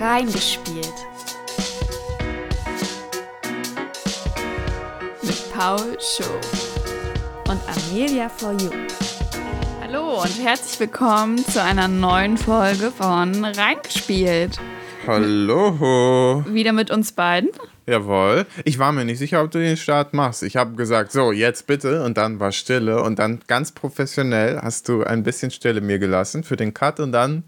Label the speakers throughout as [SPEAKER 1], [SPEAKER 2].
[SPEAKER 1] Reingespielt. Mit Paul Show und Amelia for You. Hallo und herzlich willkommen zu einer neuen Folge von Reingespielt.
[SPEAKER 2] Hallo.
[SPEAKER 1] Wieder mit uns beiden.
[SPEAKER 2] Jawohl. Ich war mir nicht sicher, ob du den Start machst. Ich habe gesagt, so, jetzt bitte. Und dann war Stille. Und dann ganz professionell hast du ein bisschen Stille mir gelassen für den Cut. Und dann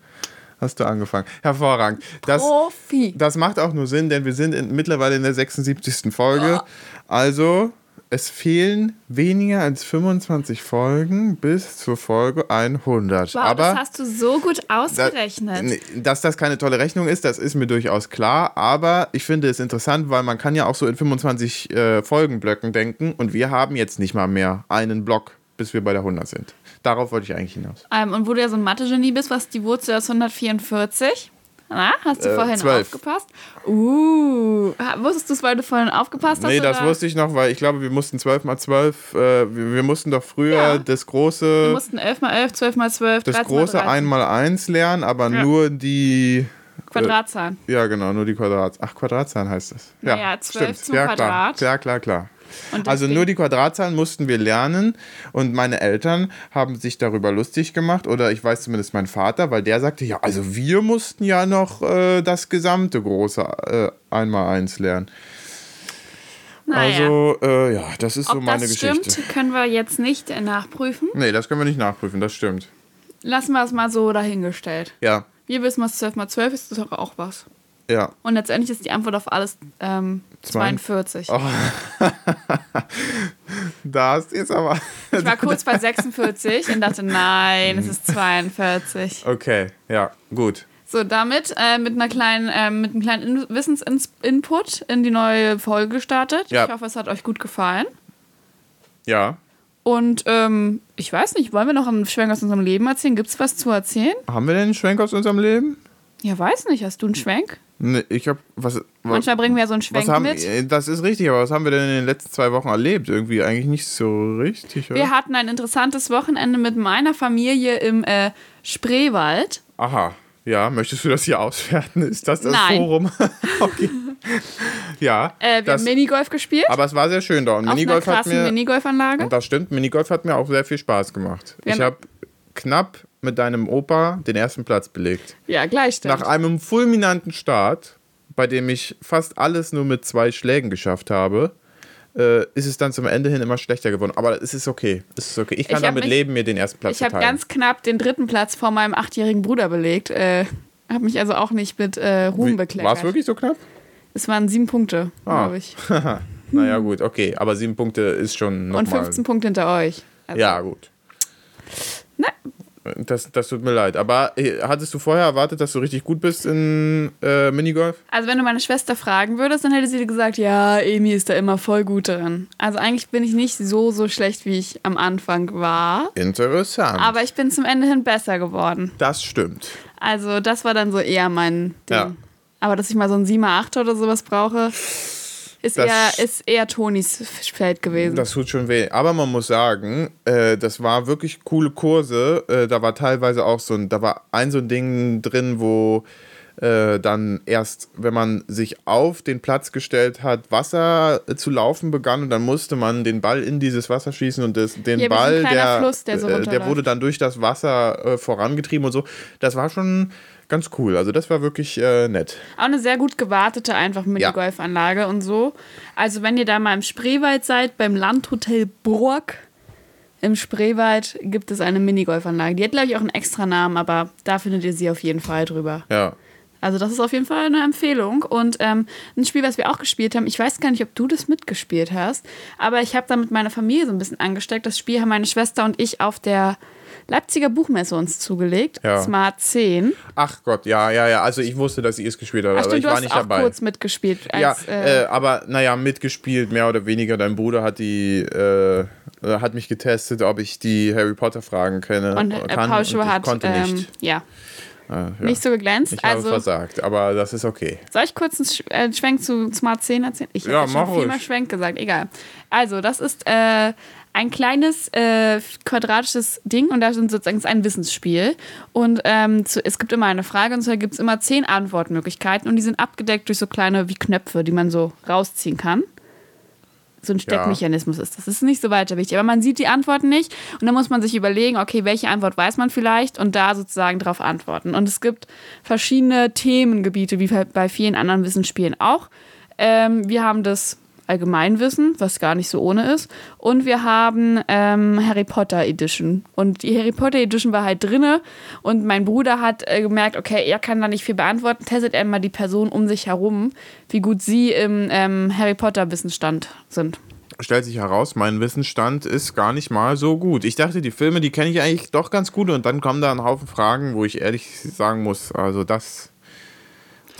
[SPEAKER 2] hast du angefangen. Hervorragend. Das,
[SPEAKER 1] Profi.
[SPEAKER 2] das macht auch nur Sinn, denn wir sind in, mittlerweile in der 76. Folge. Also, es fehlen weniger als 25 Folgen bis zur Folge 100.
[SPEAKER 1] Wow,
[SPEAKER 2] Aber
[SPEAKER 1] das hast du so gut ausgerechnet.
[SPEAKER 2] dass das keine tolle Rechnung ist, das ist mir durchaus klar. Aber ich finde es interessant, weil man kann ja auch so in 25 äh, Folgenblöcken denken. Und wir haben jetzt nicht mal mehr einen Block, bis wir bei der 100 sind. Darauf wollte ich eigentlich hinaus.
[SPEAKER 1] Ähm, und wo du ja so ein Mathe-Genie bist, was die Wurzel aus 144? Na, hast du
[SPEAKER 2] Äh,
[SPEAKER 1] vorhin
[SPEAKER 2] zwölf.
[SPEAKER 1] aufgepasst? Uh, wusstest du es, weil du vorhin aufgepasst hast?
[SPEAKER 2] Nee, das
[SPEAKER 1] oder?
[SPEAKER 2] wusste ich noch, weil ich glaube, wir mussten 12 mal 12, äh, wir, wir mussten doch früher
[SPEAKER 1] Ja.
[SPEAKER 2] das
[SPEAKER 1] Wir
[SPEAKER 2] große,
[SPEAKER 1] mussten 11 mal 11, 12 mal 12,
[SPEAKER 2] das
[SPEAKER 1] 13 mal
[SPEAKER 2] große
[SPEAKER 1] 13.
[SPEAKER 2] 1 mal 1 lernen, aber
[SPEAKER 1] Ja.
[SPEAKER 2] nur die,
[SPEAKER 1] Quadratzahlen.
[SPEAKER 2] ja genau, nur die Quadrat, ach Quadratzahlen heißt das. Ja,
[SPEAKER 1] Naja, 12
[SPEAKER 2] stimmt.
[SPEAKER 1] zum
[SPEAKER 2] ja,
[SPEAKER 1] Quadrat.
[SPEAKER 2] Klar. Ja, klar, klar. Also nur die Quadratzahlen mussten wir lernen und meine Eltern haben sich darüber lustig gemacht oder ich weiß zumindest mein Vater, weil der sagte, ja, also wir mussten ja noch äh, das gesamte große äh, einmal eins lernen.
[SPEAKER 1] naja.
[SPEAKER 2] Also äh, ja, das ist so
[SPEAKER 1] Ob
[SPEAKER 2] meine
[SPEAKER 1] das
[SPEAKER 2] Geschichte.
[SPEAKER 1] stimmt, können wir jetzt nicht äh, nachprüfen.
[SPEAKER 2] Nee, das können wir nicht nachprüfen, das stimmt.
[SPEAKER 1] Lassen wir es mal so dahingestellt.
[SPEAKER 2] Ja,
[SPEAKER 1] Wir wissen, was 12 mal 12 ist, das ist doch auch was.
[SPEAKER 2] Ja.
[SPEAKER 1] Und letztendlich ist die Antwort auf alles ähm,
[SPEAKER 2] Zwei-
[SPEAKER 1] 42.
[SPEAKER 2] Oh. Da hast du jetzt aber.
[SPEAKER 1] Ich war kurz bei 46 und dachte, nein, es ist 42.
[SPEAKER 2] Okay, ja, gut.
[SPEAKER 1] So, damit äh, mit, einer kleinen, ähm, mit einem kleinen In Wissensinput in die neue Folge gestartet.
[SPEAKER 2] Ja.
[SPEAKER 1] Ich hoffe, es hat euch gut gefallen.
[SPEAKER 2] Ja.
[SPEAKER 1] Und ähm, ich weiß nicht, wollen wir noch einen Schwenk aus unserem Leben erzählen? Gibt es was zu erzählen?
[SPEAKER 2] Haben wir denn einen Schwenk aus unserem Leben?
[SPEAKER 1] Ja, weiß nicht. Hast du einen Schwenk?
[SPEAKER 2] Nee, ich hab. Was, was,
[SPEAKER 1] Manchmal bringen wir so einen Schwenk
[SPEAKER 2] haben,
[SPEAKER 1] mit.
[SPEAKER 2] äh, Das ist richtig, aber was haben wir denn in den letzten zwei Wochen erlebt? Irgendwie eigentlich nicht so richtig, oder?
[SPEAKER 1] Wir hatten ein interessantes Wochenende mit meiner Familie im äh, Spreewald.
[SPEAKER 2] Aha. Ja, möchtest du das hier auswerten? Ist das das
[SPEAKER 1] Nein.
[SPEAKER 2] Forum? okay. Ja.
[SPEAKER 1] Äh, wir
[SPEAKER 2] das,
[SPEAKER 1] haben Minigolf gespielt.
[SPEAKER 2] aber es war sehr schön da. Und
[SPEAKER 1] auf
[SPEAKER 2] Minigolf
[SPEAKER 1] einer
[SPEAKER 2] hat mir.
[SPEAKER 1] Minigolfanlage.
[SPEAKER 2] Das stimmt, Minigolf hat mir auch sehr viel Spaß gemacht.
[SPEAKER 1] Wir
[SPEAKER 2] ich habe knapp mit deinem Opa den ersten Platz belegt.
[SPEAKER 1] Ja, Gleichstand.
[SPEAKER 2] Nach einem fulminanten Start, bei dem ich fast alles nur mit zwei Schlägen geschafft habe, äh, ist es dann zum Ende hin immer schlechter geworden. Aber es ist okay. Es ist okay. Ich kann
[SPEAKER 1] Ich
[SPEAKER 2] damit
[SPEAKER 1] mich-
[SPEAKER 2] leben, mir den ersten Platz
[SPEAKER 1] Ich
[SPEAKER 2] zu
[SPEAKER 1] habe
[SPEAKER 2] teilen.
[SPEAKER 1] ganz knapp den dritten Platz vor meinem achtjährigen Bruder belegt. Äh, habe mich also auch nicht mit äh, Ruhm bekleckert.
[SPEAKER 2] War es wirklich so knapp?
[SPEAKER 1] Es waren sieben Punkte,
[SPEAKER 2] Ah.
[SPEAKER 1] glaube ich.
[SPEAKER 2] Naja, gut, okay. Aber sieben Punkte ist schon
[SPEAKER 1] Und
[SPEAKER 2] nochmal.
[SPEAKER 1] 15 Punkte hinter euch. Also,
[SPEAKER 2] Ja, gut. Das, das tut mir leid. Aber äh, hattest du vorher erwartet, dass du richtig gut bist in äh, Minigolf?
[SPEAKER 1] Also wenn du meine Schwester fragen würdest, dann hätte sie dir gesagt, ja, Emi ist da immer voll gut drin. Also eigentlich bin ich nicht so, so schlecht, wie ich am Anfang war.
[SPEAKER 2] Interessant.
[SPEAKER 1] Aber ich bin zum Ende hin besser geworden.
[SPEAKER 2] das stimmt.
[SPEAKER 1] Also das war dann so eher mein Ding.
[SPEAKER 2] Ja.
[SPEAKER 1] Aber dass ich mal so ein 7er, 8 oder sowas brauche, ist
[SPEAKER 2] Das-
[SPEAKER 1] eher, ist eher Tonis Feld gewesen.
[SPEAKER 2] Das tut schon weh. Aber man muss sagen, äh, das war wirklich coole Kurse. Äh, da war teilweise auch so ein, da war ein so ein Ding drin, wo äh, dann erst, wenn man sich auf den Platz gestellt hat, Wasser zu laufen begann und dann musste man den Ball in dieses Wasser schießen und das, den
[SPEAKER 1] Ja,
[SPEAKER 2] Ball, der,
[SPEAKER 1] Fluss, der so
[SPEAKER 2] äh, der wurde dann durch das Wasser äh, vorangetrieben und so. Das war schon ganz cool. Also das war wirklich äh, nett.
[SPEAKER 1] Auch eine sehr gut gewartete einfach Minigolfanlage und so. Also wenn ihr da mal im Spreewald seid, beim Landhotel Burg im Spreewald gibt es eine Minigolfanlage. Die hat, glaube ich, auch einen extra Namen, aber da findet ihr sie auf jeden Fall drüber.
[SPEAKER 2] Ja.
[SPEAKER 1] Also das ist auf jeden Fall eine Empfehlung. Und ähm, ein Spiel, was wir auch gespielt haben, ich weiß gar nicht, ob du das mitgespielt hast, aber ich habe da mit meiner Familie so ein bisschen angesteckt. Das Spiel haben meine Schwester und ich auf der Leipziger Buchmesse uns zugelegt.
[SPEAKER 2] Ja.
[SPEAKER 1] Smart 10.
[SPEAKER 2] Ach Gott, ja, ja, ja. Also ich wusste, dass sie es gespielt hat,
[SPEAKER 1] Ach
[SPEAKER 2] aber
[SPEAKER 1] stimmt,
[SPEAKER 2] ich
[SPEAKER 1] du
[SPEAKER 2] war nicht
[SPEAKER 1] auch
[SPEAKER 2] dabei.
[SPEAKER 1] kurz mitgespielt.
[SPEAKER 2] Ja,
[SPEAKER 1] Als, äh,
[SPEAKER 2] äh, aber naja, mitgespielt, mehr oder weniger. Dein Bruder hat die, äh, hat mich getestet, ob ich die Harry Potter Fragen kenne.
[SPEAKER 1] und äh,
[SPEAKER 2] kann,
[SPEAKER 1] Paul Schuhe
[SPEAKER 2] ich
[SPEAKER 1] hat
[SPEAKER 2] konnte
[SPEAKER 1] ähm,
[SPEAKER 2] nicht.
[SPEAKER 1] ja,
[SPEAKER 2] Äh, ja.
[SPEAKER 1] nicht so geglänzt.
[SPEAKER 2] Ich habe
[SPEAKER 1] also
[SPEAKER 2] versagt, aber das ist okay.
[SPEAKER 1] Soll ich kurz einen Sch äh, Schwenk zu Smart 10 erzählen? Ich habe
[SPEAKER 2] Ja,
[SPEAKER 1] ja, schon
[SPEAKER 2] ruhig.
[SPEAKER 1] Schwenk gesagt, egal. Also, das ist äh, ein kleines äh, quadratisches Ding und da sind sozusagen ein Wissensspiel. Und ähm, zu, es gibt immer eine Frage und zwar gibt es immer zehn Antwortmöglichkeiten und die sind abgedeckt durch so kleine wie Knöpfe, die man so rausziehen kann. So ein Steckmechanismus ja. ist das. Das ist nicht so weiter wichtig. Aber man sieht die Antworten nicht und dann muss man sich überlegen, okay, welche Antwort weiß man vielleicht und da sozusagen darauf antworten. Und es gibt verschiedene Themengebiete, wie bei vielen anderen Wissensspielen auch. Ähm, wir haben das Allgemeinwissen, was gar nicht so ohne ist. Und wir haben ähm, Harry Potter Edition. Und die Harry Potter Edition war halt drinne. Und mein Bruder hat äh, gemerkt, okay, er kann da nicht viel beantworten. Testet er mal die Person um sich herum, wie gut sie im ähm, Harry Potter Wissensstand sind.
[SPEAKER 2] Stellt sich heraus, mein Wissensstand ist gar nicht mal so gut. Ich dachte, die Filme, die kenne ich eigentlich doch ganz gut. Und dann kommen da ein Haufen Fragen, wo ich ehrlich sagen muss, also das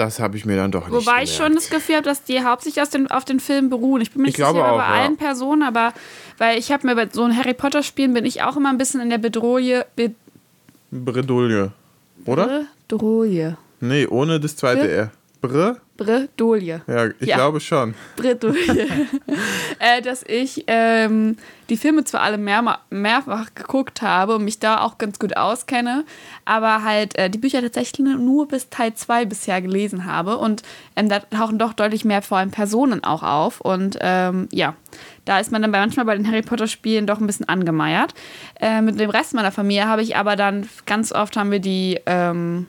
[SPEAKER 2] das habe ich mir dann doch nicht
[SPEAKER 1] Wobei gemerkt. ich schon das Gefühl habe, dass die hauptsächlich aus den, auf den Filmen beruhen. Ich bin mir nicht sicher bei ja. allen Personen, aber weil ich habe mir bei so einem Harry Potter Spielen bin ich auch immer ein bisschen in der Bedrohung. Be
[SPEAKER 2] Bredouille. Oder?
[SPEAKER 1] Bredouille.
[SPEAKER 2] Nee, ohne das zweite R. Bre?
[SPEAKER 1] Bredouille.
[SPEAKER 2] Ja, ich ja. glaube schon.
[SPEAKER 1] Bredouille. äh, dass ich ähm, die Filme zwar alle mehr, mehrfach geguckt habe und mich da auch ganz gut auskenne, aber halt äh, die Bücher tatsächlich nur bis Teil 2 bisher gelesen habe. Und ähm, da tauchen doch deutlich mehr vor allem Personen auch auf. Und ähm, ja, da ist man dann manchmal bei den Harry Potter-Spielen doch ein bisschen angemeiert. Äh, mit dem Rest meiner Familie habe ich aber dann ganz oft haben wir die ähm,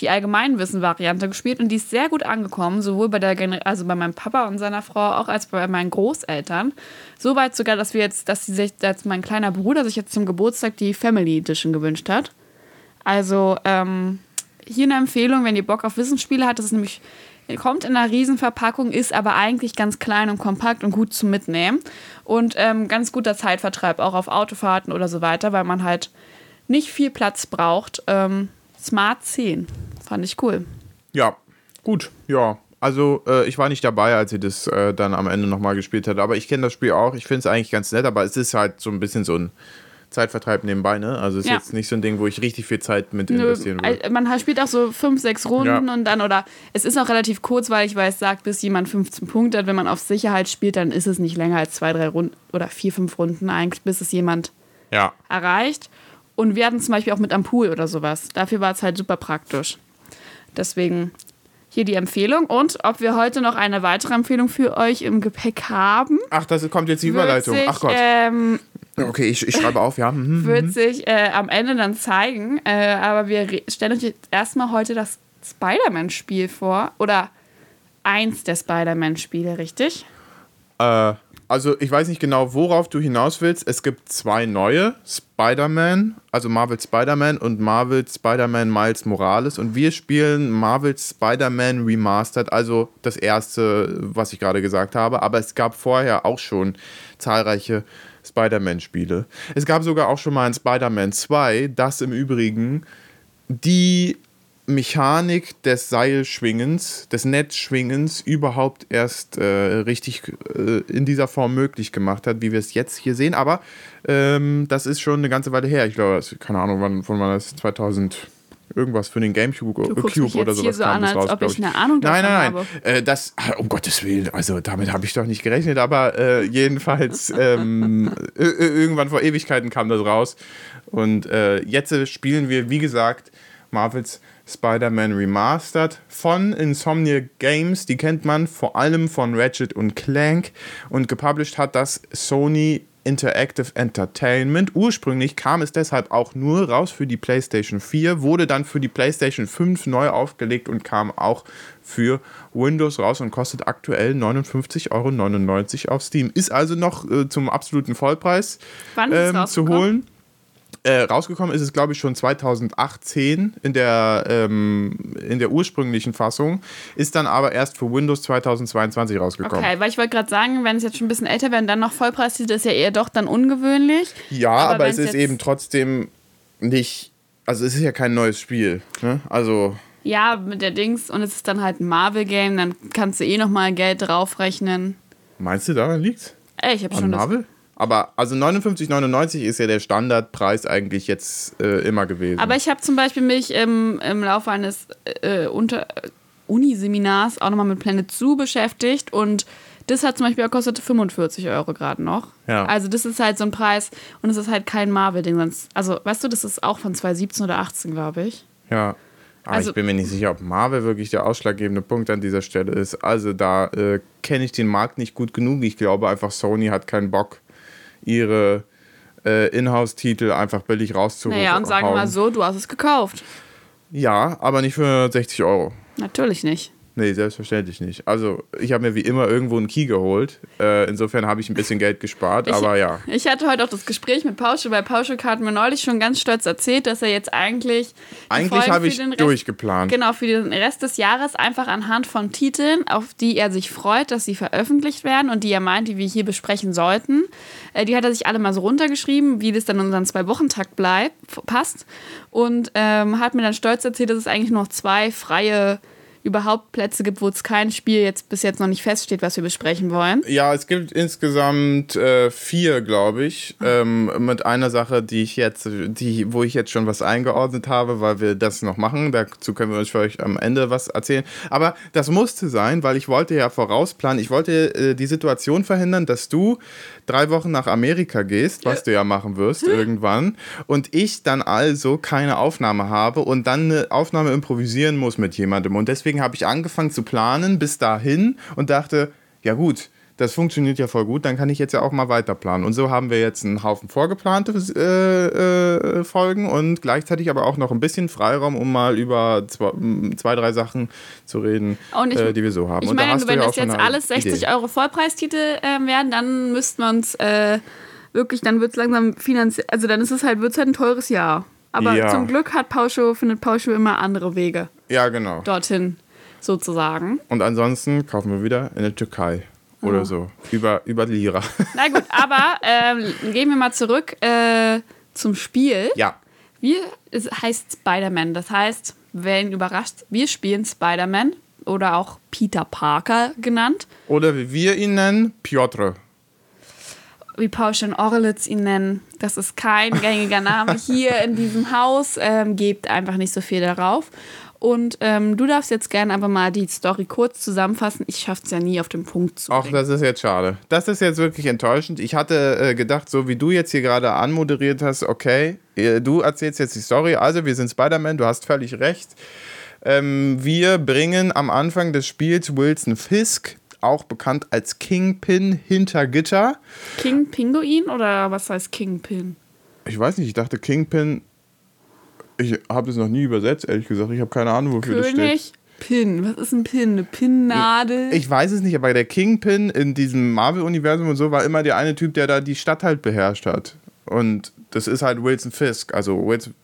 [SPEAKER 1] die Allgemeinwissen-Variante gespielt und die ist sehr gut angekommen, sowohl bei der also bei meinem Papa und seiner Frau auch als bei meinen Großeltern. Soweit sogar, dass wir jetzt, dass sie sich, dass mein kleiner Bruder sich jetzt zum Geburtstag die Family Edition gewünscht hat. Also ähm, hier eine Empfehlung, wenn ihr Bock auf Wissensspiele habt, das ist nämlich kommt in einer Riesenverpackung, ist aber eigentlich ganz klein und kompakt und gut zum Mitnehmen. Und ähm, ganz guter Zeitvertreib auch auf Autofahrten oder so weiter, weil man halt nicht viel Platz braucht. Ähm, Smart 10. Fand ich cool.
[SPEAKER 2] Ja, gut, ja. Also äh, ich war nicht dabei, als sie das äh, dann am Ende nochmal gespielt hat, aber ich kenne das Spiel auch. Ich finde es eigentlich ganz nett, aber es ist halt so ein bisschen so ein Zeitvertreib nebenbei, ne? Also es ist ja. jetzt nicht so ein Ding, wo ich richtig viel Zeit mit investieren will.
[SPEAKER 1] Man spielt auch so fünf, sechs Runden ja. und dann, oder es ist auch relativ kurzweilig, weil es sagt, bis jemand 15 Punkte hat. Wenn man auf Sicherheit spielt, dann ist es nicht länger als zwei, drei Runden oder vier, fünf Runden eigentlich, bis es jemand
[SPEAKER 2] ja.
[SPEAKER 1] erreicht. Und wir hatten zum Beispiel auch mit am Pool oder sowas. Dafür war es halt super praktisch. Deswegen hier die Empfehlung. Und ob wir heute noch eine weitere Empfehlung für euch im Gepäck haben.
[SPEAKER 2] Ach, das kommt jetzt die Überleitung.
[SPEAKER 1] Sich,
[SPEAKER 2] Ach Gott.
[SPEAKER 1] Ähm,
[SPEAKER 2] okay, ich, ich schreibe auf, ja.
[SPEAKER 1] Mhm, wird sich äh, am Ende dann zeigen. Äh, aber wir stellen euch jetzt erstmal heute das Spider-Man-Spiel vor. Oder eins der Spider-Man-Spiele, richtig?
[SPEAKER 2] Äh also ich weiß nicht genau, worauf du hinaus willst. Es gibt zwei neue Spider-Man, also Marvel Spider-Man und Marvel Spider-Man Miles Morales. Und wir spielen Marvel Spider-Man Remastered, also das erste, was ich gerade gesagt habe. Aber es gab vorher auch schon zahlreiche Spider-Man-Spiele. Es gab sogar auch schon mal ein Spider-Man 2, das im Übrigen die Mechanik des Seilschwingens, des Netzschwingens überhaupt erst äh, richtig äh, in dieser Form möglich gemacht hat, wie wir es jetzt hier sehen. Aber ähm, das ist schon eine ganze Weile her. Ich glaube, keine Ahnung, wann, von wann das 2000 irgendwas für den Gamecube
[SPEAKER 1] du Cube mich oder sowas hier so kam an, als raus, ob ich eine Ahnung
[SPEAKER 2] Nein, nein, nein. Äh, das, ah, um Gottes Willen, also damit habe ich doch nicht gerechnet, aber äh, jedenfalls ähm, irgendwann vor Ewigkeiten kam das raus. Und äh, jetzt spielen wir, wie gesagt, Marvels Spider-Man Remastered von Insomnia Games. Die kennt man vor allem von Ratchet und Clank und gepublished hat das Sony Interactive Entertainment. Ursprünglich kam es deshalb auch nur raus für die PlayStation 4, wurde dann für die PlayStation 5 neu aufgelegt und kam auch für Windows raus und kostet aktuell 59,99 Euro auf Steam. Ist also noch äh, zum absoluten Vollpreis ähm, zu holen. Äh, rausgekommen ist es, glaube ich, schon 2018 in der, ähm, in der ursprünglichen Fassung, ist dann aber erst für Windows 2022 rausgekommen.
[SPEAKER 1] Okay, weil ich wollte gerade sagen, wenn es jetzt schon ein bisschen älter wäre und dann noch Vollpreis ist, ist ja eher doch dann ungewöhnlich.
[SPEAKER 2] Ja, aber, aber es ist eben trotzdem nicht, also es ist ja kein neues Spiel. Ne? Also.
[SPEAKER 1] Ja, mit der Dings und es ist dann halt ein Marvel-Game, dann kannst du eh nochmal Geld draufrechnen.
[SPEAKER 2] Meinst du, daran liegt's?
[SPEAKER 1] Ey, ich habe schon
[SPEAKER 2] Marvel? Aber also 59,99 ist ja der Standardpreis eigentlich jetzt äh, immer gewesen.
[SPEAKER 1] Aber ich habe zum Beispiel mich im, im Laufe eines äh, unter Uniseminars auch nochmal mit Planet Zoo beschäftigt und Das hat zum Beispiel auch kostet 45 Euro gerade noch.
[SPEAKER 2] Ja.
[SPEAKER 1] Also das ist halt so ein Preis und es ist halt kein Marvel-Ding. sonst- Also weißt du, das ist auch von 2017 oder 18, glaube ich.
[SPEAKER 2] Ja. Aber
[SPEAKER 1] Also-
[SPEAKER 2] ich bin mir nicht sicher, ob Marvel wirklich der ausschlaggebende Punkt an dieser Stelle ist. Also da äh, kenne ich den Markt nicht gut genug. Ich glaube einfach, Sony hat keinen Bock, ihre äh, Inhouse-Titel einfach billig rauszuholen.
[SPEAKER 1] Naja, und sagen wir mal so, du hast es gekauft.
[SPEAKER 2] Ja, aber nicht für 60 Euro.
[SPEAKER 1] Natürlich nicht.
[SPEAKER 2] Nee, selbstverständlich nicht. Also, ich habe mir wie immer irgendwo einen Key geholt. Äh, insofern habe ich ein bisschen Geld gespart,
[SPEAKER 1] Ich-
[SPEAKER 2] aber ja.
[SPEAKER 1] Ich hatte heute auch das Gespräch mit Pausche, weil Pausche hat mir neulich schon ganz stolz erzählt, dass er jetzt eigentlich.
[SPEAKER 2] Eigentlich habe ich
[SPEAKER 1] den Rest-
[SPEAKER 2] durchgeplant.
[SPEAKER 1] Genau, für den Rest des Jahres einfach anhand von Titeln, auf die er sich freut, dass sie veröffentlicht werden und die er meint, die wir hier besprechen sollten. Äh, die hat er sich alle mal so runtergeschrieben, wie das dann in unseren Zwei-Wochen-Takt bleibt, passt. Und ähm, hat mir dann stolz erzählt, dass es eigentlich noch zwei freie überhaupt Plätze gibt, wo es kein Spiel jetzt bis jetzt noch nicht feststeht, was wir besprechen wollen.
[SPEAKER 2] Ja, es gibt insgesamt äh, vier, glaube ich, ähm, mit einer Sache, die ich jetzt, die, wo ich jetzt schon was eingeordnet habe, weil wir das noch machen. Dazu können wir euch für euch am Ende was erzählen. Aber das musste sein, weil ich wollte ja vorausplanen. Ich wollte äh, die Situation verhindern, dass du drei Wochen nach Amerika gehst, was du ja machen wirst irgendwann, und ich dann also keine Aufnahme habe und dann eine Aufnahme improvisieren muss mit jemandem. Und deswegen habe ich angefangen zu planen bis dahin und dachte, ja gut, das funktioniert ja voll gut, dann kann ich jetzt ja auch mal weiter planen. Und so haben wir jetzt einen Haufen vorgeplante äh, äh, Folgen und gleichzeitig aber auch noch ein bisschen Freiraum, um mal über zwei, zwei drei Sachen zu reden,
[SPEAKER 1] ich-
[SPEAKER 2] äh, die wir so haben.
[SPEAKER 1] Ich
[SPEAKER 2] da
[SPEAKER 1] meine,
[SPEAKER 2] du
[SPEAKER 1] wenn
[SPEAKER 2] ja
[SPEAKER 1] das jetzt alles 60
[SPEAKER 2] Idee.
[SPEAKER 1] Euro Vollpreistitel äh, werden, dann müssten wir uns äh, wirklich, dann wird es langsam finanziell, also dann ist es halt, wird es halt ein teures Jahr. Aber
[SPEAKER 2] Ja.
[SPEAKER 1] zum Glück hat Pauscho, findet Pauscho immer andere Wege
[SPEAKER 2] Ja, genau.
[SPEAKER 1] dorthin, sozusagen.
[SPEAKER 2] Und ansonsten kaufen wir wieder in der Türkei oder so. Über, über Lira.
[SPEAKER 1] Na gut, aber ähm, gehen wir mal zurück äh, zum Spiel.
[SPEAKER 2] ja.
[SPEAKER 1] Wir, es heißt Spider-Man. Das heißt, wen überrascht, wir spielen Spider-Man oder auch Peter Parker genannt.
[SPEAKER 2] Oder wie wir ihn nennen, Piotr.
[SPEAKER 1] wie Pausch und Orlitz ihn nennen. Das ist kein gängiger Name hier in diesem Haus. Ähm, gebt einfach nicht so viel darauf. Und ähm, du darfst jetzt gerne aber mal die Story kurz zusammenfassen. Ich schaffe es ja nie auf den Punkt zu
[SPEAKER 2] Ach,
[SPEAKER 1] bringen.
[SPEAKER 2] das ist jetzt schade. Das ist jetzt wirklich enttäuschend. Ich hatte äh, gedacht, so wie du jetzt hier gerade anmoderiert hast, okay, du erzählst jetzt die Story. Also, wir sind Spider-Man, du hast völlig recht. Ähm, wir bringen am Anfang des Spiels Wilson Fisk, auch bekannt als Kingpin, hinter Gitter.
[SPEAKER 1] King Pinguin oder was heißt Kingpin?
[SPEAKER 2] Ich weiß nicht, ich dachte Kingpin. Ich habe das noch nie übersetzt, ehrlich gesagt. Ich habe keine Ahnung, wofür das steht.
[SPEAKER 1] König Pin. Was ist ein Pin? Eine Pinnadel?
[SPEAKER 2] Ich weiß es nicht, aber der Kingpin in diesem Marvel-Universum und so war immer der eine Typ, der da die Stadt halt beherrscht hat. Und das ist halt Wilson Fisk. Also Wilson.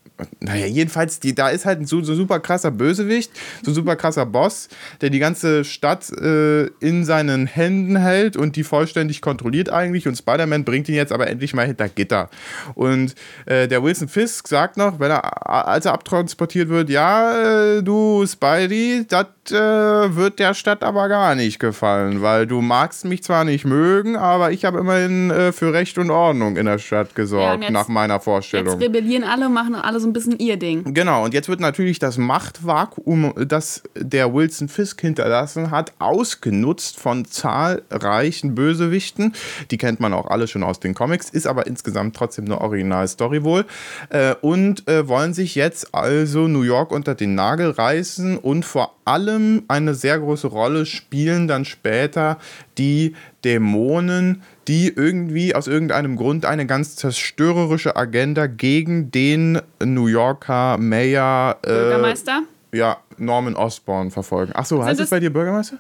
[SPEAKER 2] Naja, jedenfalls, die, da ist halt ein so, so super krasser Bösewicht, so super krasser Boss, der die ganze Stadt äh, in seinen Händen hält und die vollständig kontrolliert eigentlich. Und Spider-Man bringt ihn jetzt aber endlich mal hinter Gitter. Und äh, der Wilson Fisk sagt noch, wenn er, als er abtransportiert wird, ja, äh, du Spidey, das äh, wird der Stadt aber gar nicht gefallen, weil du magst mich zwar nicht mögen, aber ich habe immerhin äh, für Recht und Ordnung in der Stadt
[SPEAKER 1] Ja,
[SPEAKER 2] gesorgt,
[SPEAKER 1] und jetzt-
[SPEAKER 2] nach meiner
[SPEAKER 1] Jetzt
[SPEAKER 2] Vorstellung.
[SPEAKER 1] rebellieren alle, machen alle so ein bisschen ihr Ding.
[SPEAKER 2] Genau, und jetzt wird natürlich das Machtvakuum, das der Wilson Fisk hinterlassen hat, ausgenutzt von zahlreichen Bösewichten. Die kennt man auch alle schon aus den Comics, ist aber insgesamt trotzdem eine Originalstory wohl. Äh, und äh, wollen sich jetzt also New York unter den Nagel reißen und vor allem eine sehr große Rolle spielen dann später die Dämonen, die irgendwie aus irgendeinem Grund eine ganz zerstörerische Agenda gegen den New Yorker Mayor äh,
[SPEAKER 1] Bürgermeister?
[SPEAKER 2] ja, Norman Osborn verfolgen. Achso, heißt es
[SPEAKER 1] das-
[SPEAKER 2] bei dir Bürgermeister?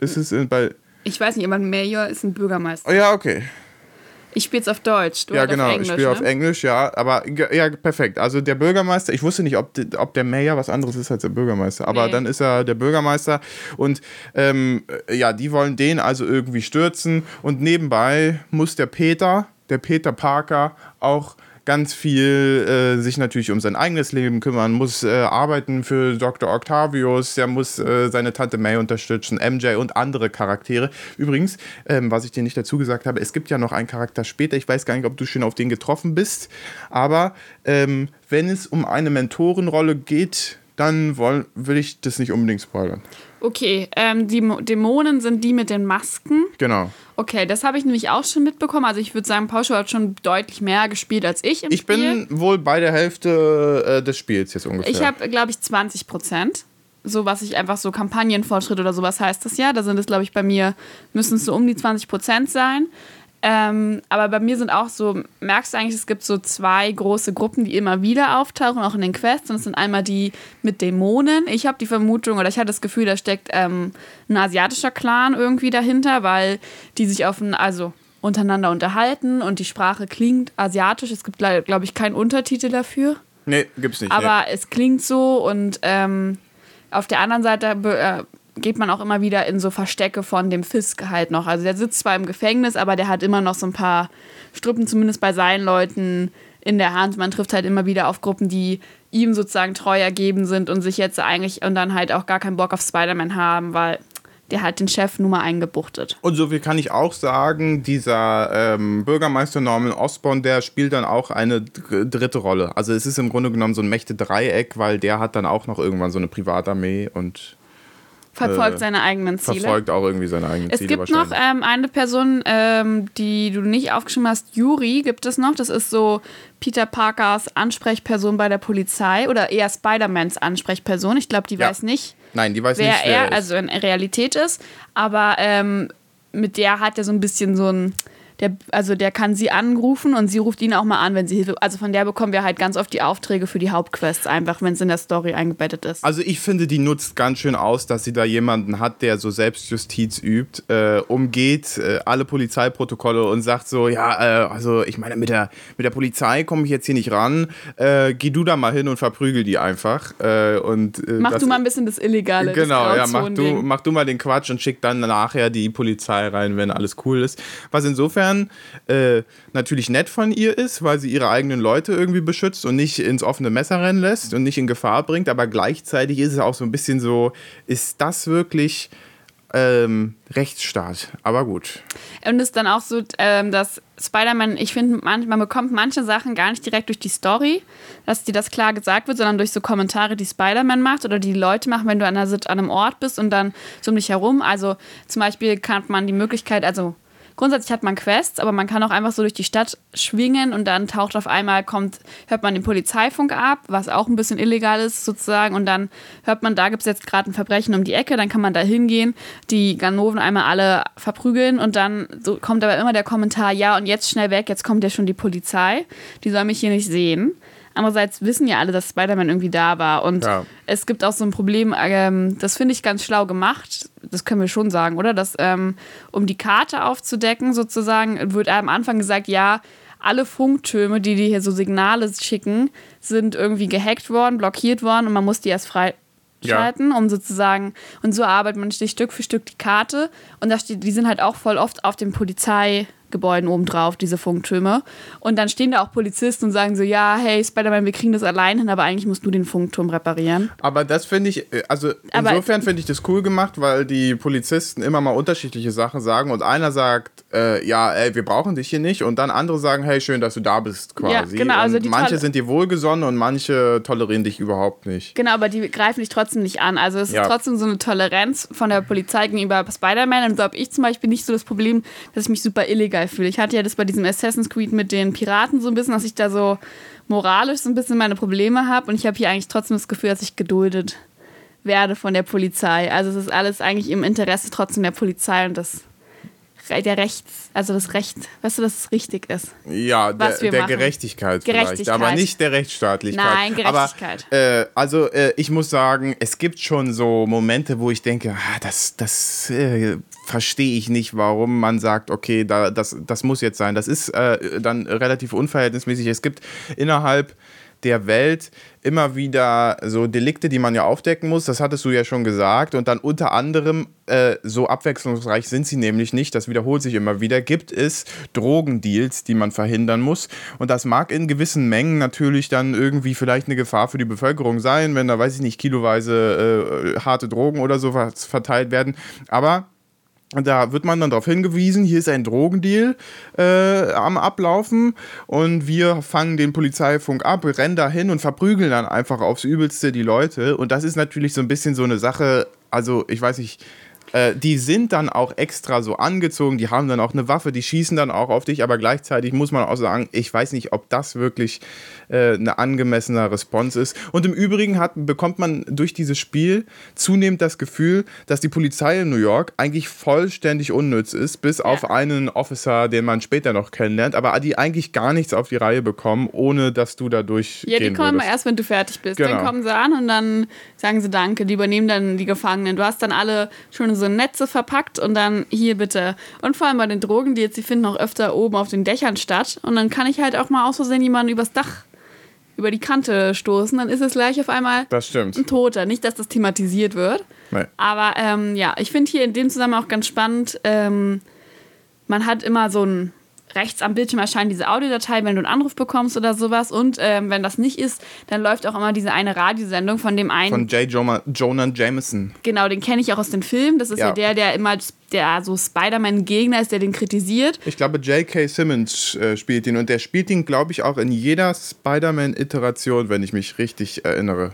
[SPEAKER 2] Ist es in- bei.
[SPEAKER 1] Ich weiß nicht, aber ein Mayor ist ein Bürgermeister.
[SPEAKER 2] Oh, ja, okay.
[SPEAKER 1] Ich spiele es auf Deutsch. Du
[SPEAKER 2] ja,
[SPEAKER 1] halt
[SPEAKER 2] genau.
[SPEAKER 1] Auf
[SPEAKER 2] ich
[SPEAKER 1] Englisch,
[SPEAKER 2] spiele auf
[SPEAKER 1] ne?
[SPEAKER 2] Englisch, ja. Aber ja, perfekt. Also der Bürgermeister, ich wusste nicht, ob, ob der Mayor was anderes ist als der Bürgermeister. Aber
[SPEAKER 1] Nee.
[SPEAKER 2] dann ist er der Bürgermeister. Und ähm, äh, ja, die wollen den also irgendwie stürzen. Und nebenbei muss der Peter, der Peter Parker, auch ganz viel äh, sich natürlich um sein eigenes Leben kümmern, muss äh, arbeiten für Dr. Octavius, der muss äh, seine Tante May unterstützen, MJ und andere Charaktere. Übrigens, ähm, was ich dir nicht dazu gesagt habe, es gibt ja noch einen Charakter später, ich weiß gar nicht, ob du schon auf den getroffen bist, aber ähm, wenn es um eine Mentorenrolle geht, dann wollen, will ich das nicht unbedingt spoilern.
[SPEAKER 1] Okay, ähm, die Dämonen sind die mit den Masken.
[SPEAKER 2] Genau.
[SPEAKER 1] Okay, das habe ich nämlich auch schon mitbekommen. Also ich würde sagen, Pauscho hat schon deutlich mehr gespielt als ich
[SPEAKER 2] im ich Spiel. Ich bin wohl bei der Hälfte äh, des Spiels jetzt ungefähr.
[SPEAKER 1] Ich habe, glaube ich, 20 Prozent. So was ich einfach so Kampagnenfortschritt oder sowas heißt das ja. Da sind es, glaube ich, bei mir müssen es so um die 20 Prozent sein. Ähm, aber bei mir sind auch so, merkst du eigentlich, es gibt so zwei große Gruppen, die immer wieder auftauchen, auch in den Quests. Und das sind einmal die mit Dämonen. Ich habe die Vermutung, oder ich hatte das Gefühl, da steckt ähm, ein asiatischer Clan irgendwie dahinter, weil die sich auf ein, also untereinander unterhalten und die Sprache klingt asiatisch. Es gibt, glaube ich, keinen Untertitel dafür.
[SPEAKER 2] Nee, gibt's nicht.
[SPEAKER 1] Aber nee. es klingt so und ähm, auf der anderen Seite äh, geht man auch immer wieder in so Verstecke von dem Fisk halt noch. Also der sitzt zwar im Gefängnis, aber der hat immer noch so ein paar Strippen, zumindest bei seinen Leuten in der Hand. Man trifft halt immer wieder auf Gruppen, die ihm sozusagen treu ergeben sind und sich jetzt eigentlich und dann halt auch gar keinen Bock auf Spider-Man haben, weil der hat den Chef nur mal eingebuchtet.
[SPEAKER 2] Und so viel kann ich auch sagen, dieser ähm, Bürgermeister Norman Osborn, der spielt dann auch eine dritte Rolle. Also es ist im Grunde genommen so ein Mächte-Dreieck, weil der hat dann auch noch irgendwann so eine Privatarmee und
[SPEAKER 1] verfolgt äh, seine eigenen Ziele.
[SPEAKER 2] Verfolgt auch irgendwie seine eigenen
[SPEAKER 1] es
[SPEAKER 2] Ziele.
[SPEAKER 1] Es gibt noch ähm, eine Person, ähm, die du nicht aufgeschrieben hast, Yuri gibt es noch. Das ist so Peter Parkers Ansprechperson bei der Polizei oder eher Spider-Mans Ansprechperson. Ich glaube, die ja. weiß nicht.
[SPEAKER 2] Nein, die weiß
[SPEAKER 1] wer
[SPEAKER 2] nicht, wer
[SPEAKER 1] er also in Realität ist. Aber ähm, mit der hat er so ein bisschen so ein der, also der kann sie anrufen und sie ruft ihn auch mal an, wenn sie Hilfe. Also von der bekommen wir halt ganz oft die Aufträge für die Hauptquests, einfach wenn es in der Story eingebettet ist.
[SPEAKER 2] Also ich finde, die nutzt ganz schön aus, dass sie da jemanden hat, der so Selbstjustiz übt, äh, umgeht äh, alle Polizeiprotokolle und sagt so, ja, äh, also ich meine, mit der, mit der Polizei komme ich jetzt hier nicht ran, äh, geh du da mal hin und verprügel die einfach. Äh, und,
[SPEAKER 1] äh, mach das, du mal ein bisschen das Illegale.
[SPEAKER 2] Genau, ja, mach du, mach du mal den Quatsch und schick dann nachher die Polizei rein, wenn alles cool ist. Was insofern insofern äh, natürlich nett von ihr ist, weil sie ihre eigenen Leute irgendwie beschützt und nicht ins offene Messer rennen lässt und nicht in Gefahr bringt. Aber gleichzeitig ist es auch so ein bisschen so, ist das wirklich ähm, Rechtsstaat? Aber gut.
[SPEAKER 1] Und es ist dann auch so, ähm, dass Spider-Man, ich finde, man, man bekommt manche Sachen gar nicht direkt durch die Story, dass dir das klar gesagt wird, sondern durch so Kommentare, die Spider-Man macht oder die, die Leute machen, wenn du an, einer, an einem Ort bist und dann so um dich herum. Also zum Beispiel kann man die Möglichkeit, also grundsätzlich hat man Quests, aber man kann auch einfach so durch die Stadt schwingen und dann taucht auf einmal, kommt, hört man den Polizeifunk ab, was auch ein bisschen illegal ist sozusagen. Und dann hört man, da gibt es jetzt gerade ein Verbrechen um die Ecke, dann kann man da hingehen, die Ganoven einmal alle verprügeln und dann so kommt aber immer der Kommentar, ja und jetzt schnell weg, jetzt kommt ja schon die Polizei, die soll mich hier nicht sehen. Andererseits wissen ja alle, dass Spider-Man irgendwie da war. Und ja. es gibt auch so ein Problem, ähm, das finde ich ganz schlau gemacht das können wir schon sagen, oder? Dass, ähm, um die Karte aufzudecken, sozusagen, wird am Anfang gesagt, ja, alle Funktürme, die dir hier so Signale schicken, sind irgendwie gehackt worden, blockiert worden und man muss die erst freischalten, ja. um sozusagen, und so arbeitet man sich Stück für Stück die Karte und da steht, die sind halt auch voll oft auf dem Polizei- Gebäuden obendrauf, diese Funktürme. Und dann stehen da auch Polizisten und sagen so, ja, hey, Spider-Man, wir kriegen das allein hin, aber eigentlich musst du den Funkturm reparieren.
[SPEAKER 2] Aber das finde ich, äh, also insofern finde ich das cool gemacht, weil die Polizisten immer mal unterschiedliche Sachen sagen und einer sagt, äh, ja, ey, wir brauchen dich hier nicht und dann andere sagen, hey, schön, dass du da bist quasi. Ja, genau, also und manche sind dir wohlgesonnen und manche tolerieren dich überhaupt nicht.
[SPEAKER 1] Genau, aber die greifen dich trotzdem nicht an. Also es ja. ist trotzdem so eine Toleranz von der Polizei gegenüber Spider-Man und so habe ich zum Beispiel nicht so das Problem, dass ich mich super illegal geil fühle. Ich hatte ja das bei diesem Assassin's Creed mit den Piraten so ein bisschen, dass ich da so moralisch so ein bisschen meine Probleme habe und ich habe hier eigentlich trotzdem das Gefühl, dass ich geduldet werde von der Polizei. Also es ist alles eigentlich im Interesse trotzdem der Polizei und das der Rechts, also das Recht, weißt du, dass es richtig ist.
[SPEAKER 2] Ja, der, der Gerechtigkeit, Gerechtigkeit, vielleicht, aber nicht der Rechtsstaatlichkeit.
[SPEAKER 1] Nein, Gerechtigkeit.
[SPEAKER 2] Aber, äh, also äh, ich muss sagen, es gibt schon so Momente, wo ich denke, ah, das, das äh, verstehe ich nicht, warum man sagt, okay, da, das, das muss jetzt sein. Das ist äh, dann relativ unverhältnismäßig. Es gibt innerhalb der Welt immer wieder so Delikte, die man ja aufdecken muss. Das hattest du ja schon gesagt. Und dann unter anderem, äh, so abwechslungsreich sind sie nämlich nicht, das wiederholt sich immer wieder, gibt es Drogendeals, die man verhindern muss. Und das mag in gewissen Mengen natürlich dann irgendwie vielleicht eine Gefahr für die Bevölkerung sein, wenn da, weiß ich nicht, kiloweise äh, harte Drogen oder sowas verteilt werden. Aber da wird man dann darauf hingewiesen, hier ist ein Drogendeal äh, am Ablaufen und wir fangen den Polizeifunk ab, rennen da hin und verprügeln dann einfach aufs Übelste die Leute. Und das ist natürlich so ein bisschen so eine Sache, also ich weiß nicht, äh, die sind dann auch extra so angezogen, die haben dann auch eine Waffe, die schießen dann auch auf dich, aber gleichzeitig muss man auch sagen, ich weiß nicht, ob das wirklich äh, eine angemessene Response ist. Und im Übrigen hat, bekommt man durch dieses Spiel zunehmend das Gefühl, dass die Polizei in New York eigentlich vollständig unnütz ist, bis ja. auf einen Officer, den man später noch kennenlernt, aber die eigentlich gar nichts auf die Reihe bekommen, ohne dass du dadurch.
[SPEAKER 1] Ja, die kommen würdest. erst, wenn du fertig bist. Genau. Dann kommen sie an und dann sagen sie Danke, die übernehmen dann die Gefangenen. Du hast dann alle schon so Netze verpackt und dann hier bitte. Und vor allem bei den Drogen, die jetzt, die finden auch öfter oben auf den Dächern statt. Und dann kann ich halt auch mal aus Versehen jemanden übers Dach über die Kante stoßen, dann ist es gleich auf einmal ein Toter. Nicht, dass das thematisiert wird. Nee. Aber ähm, ja, ich finde hier in dem Zusammenhang auch ganz spannend, ähm, man hat immer so ein rechts am Bildschirm erscheint diese Audiodatei, wenn du einen Anruf bekommst oder sowas. Und ähm, wenn das nicht ist, dann läuft auch immer diese eine Radiosendung von dem einen.
[SPEAKER 2] Von J. Jonah, Jonah Jameson.
[SPEAKER 1] Genau, den kenne ich auch aus den Filmen. Das ist ja, ja der, der immer der so Spider-Man-Gegner ist, der den kritisiert.
[SPEAKER 2] Ich glaube, J.K. Simmons äh, spielt ihn und der spielt ihn, glaube ich, auch in jeder Spider-Man-Iteration, wenn ich mich richtig erinnere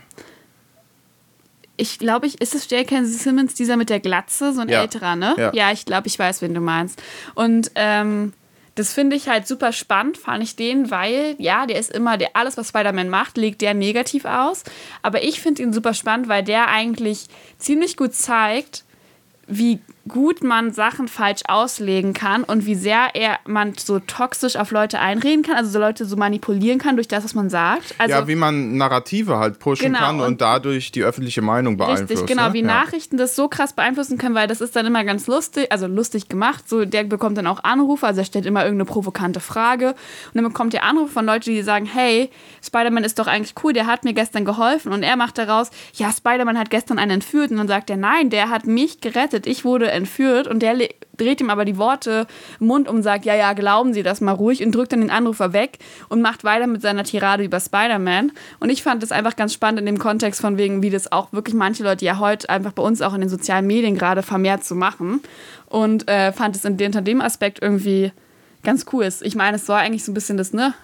[SPEAKER 1] ich glaube, ich, ist es J.K. Simmons, dieser mit der Glatze, so ein ja. älterer, ne? Ja, ja ich glaube, ich weiß, wen du meinst. Und ähm, das finde ich halt super spannend, fand ich den, weil, ja, der ist immer, der alles, was Spider-Man macht, legt der negativ aus. Aber ich finde ihn super spannend, weil der eigentlich ziemlich gut zeigt, wie gut man Sachen falsch auslegen kann und wie sehr er man so toxisch auf Leute einreden kann, also so Leute so manipulieren kann durch das, was man sagt. Also,
[SPEAKER 2] ja, wie man Narrative halt pushen genau, kann und, und, dadurch die öffentliche Meinung beeinflussen. Richtig,
[SPEAKER 1] genau, ne? wie ja. Nachrichten das so krass beeinflussen können, weil das ist dann immer ganz lustig, also lustig gemacht. So, der bekommt dann auch Anrufe, also er stellt immer irgendeine provokante Frage und dann bekommt er Anrufe von Leuten, die sagen, hey, Spider-Man ist doch eigentlich cool, der hat mir gestern geholfen und er macht daraus, ja, Spider-Man hat gestern einen entführt und dann sagt er, nein, der hat mich gerettet, ich wurde entführt und der dreht ihm aber die Worte im Mund um und sagt, ja, ja, glauben Sie das mal ruhig und drückt dann den Anrufer weg und macht weiter mit seiner Tirade über Spider-Man. Und ich fand das einfach ganz spannend in dem Kontext von wegen, wie das auch wirklich manche Leute ja heute einfach bei uns auch in den sozialen Medien gerade vermehrt zu machen. Und äh, fand es unter dem Aspekt irgendwie ganz cool. Ich meine, es war eigentlich so ein bisschen das, ne,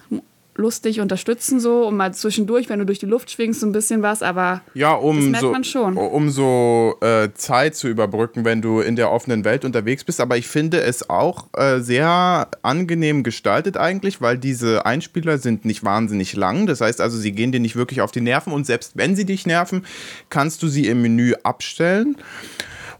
[SPEAKER 1] lustig unterstützen so und mal zwischendurch, wenn du durch die Luft schwingst, so ein bisschen was, aber
[SPEAKER 2] ja, um das merkt so, man schon. Um so äh, Zeit zu überbrücken, wenn du in der offenen Welt unterwegs bist. Aber ich finde es auch äh, sehr angenehm gestaltet eigentlich, weil diese Einspieler sind nicht wahnsinnig lang. Das heißt also, sie gehen dir nicht wirklich auf die Nerven und selbst wenn sie dich nerven, kannst du sie im Menü abstellen.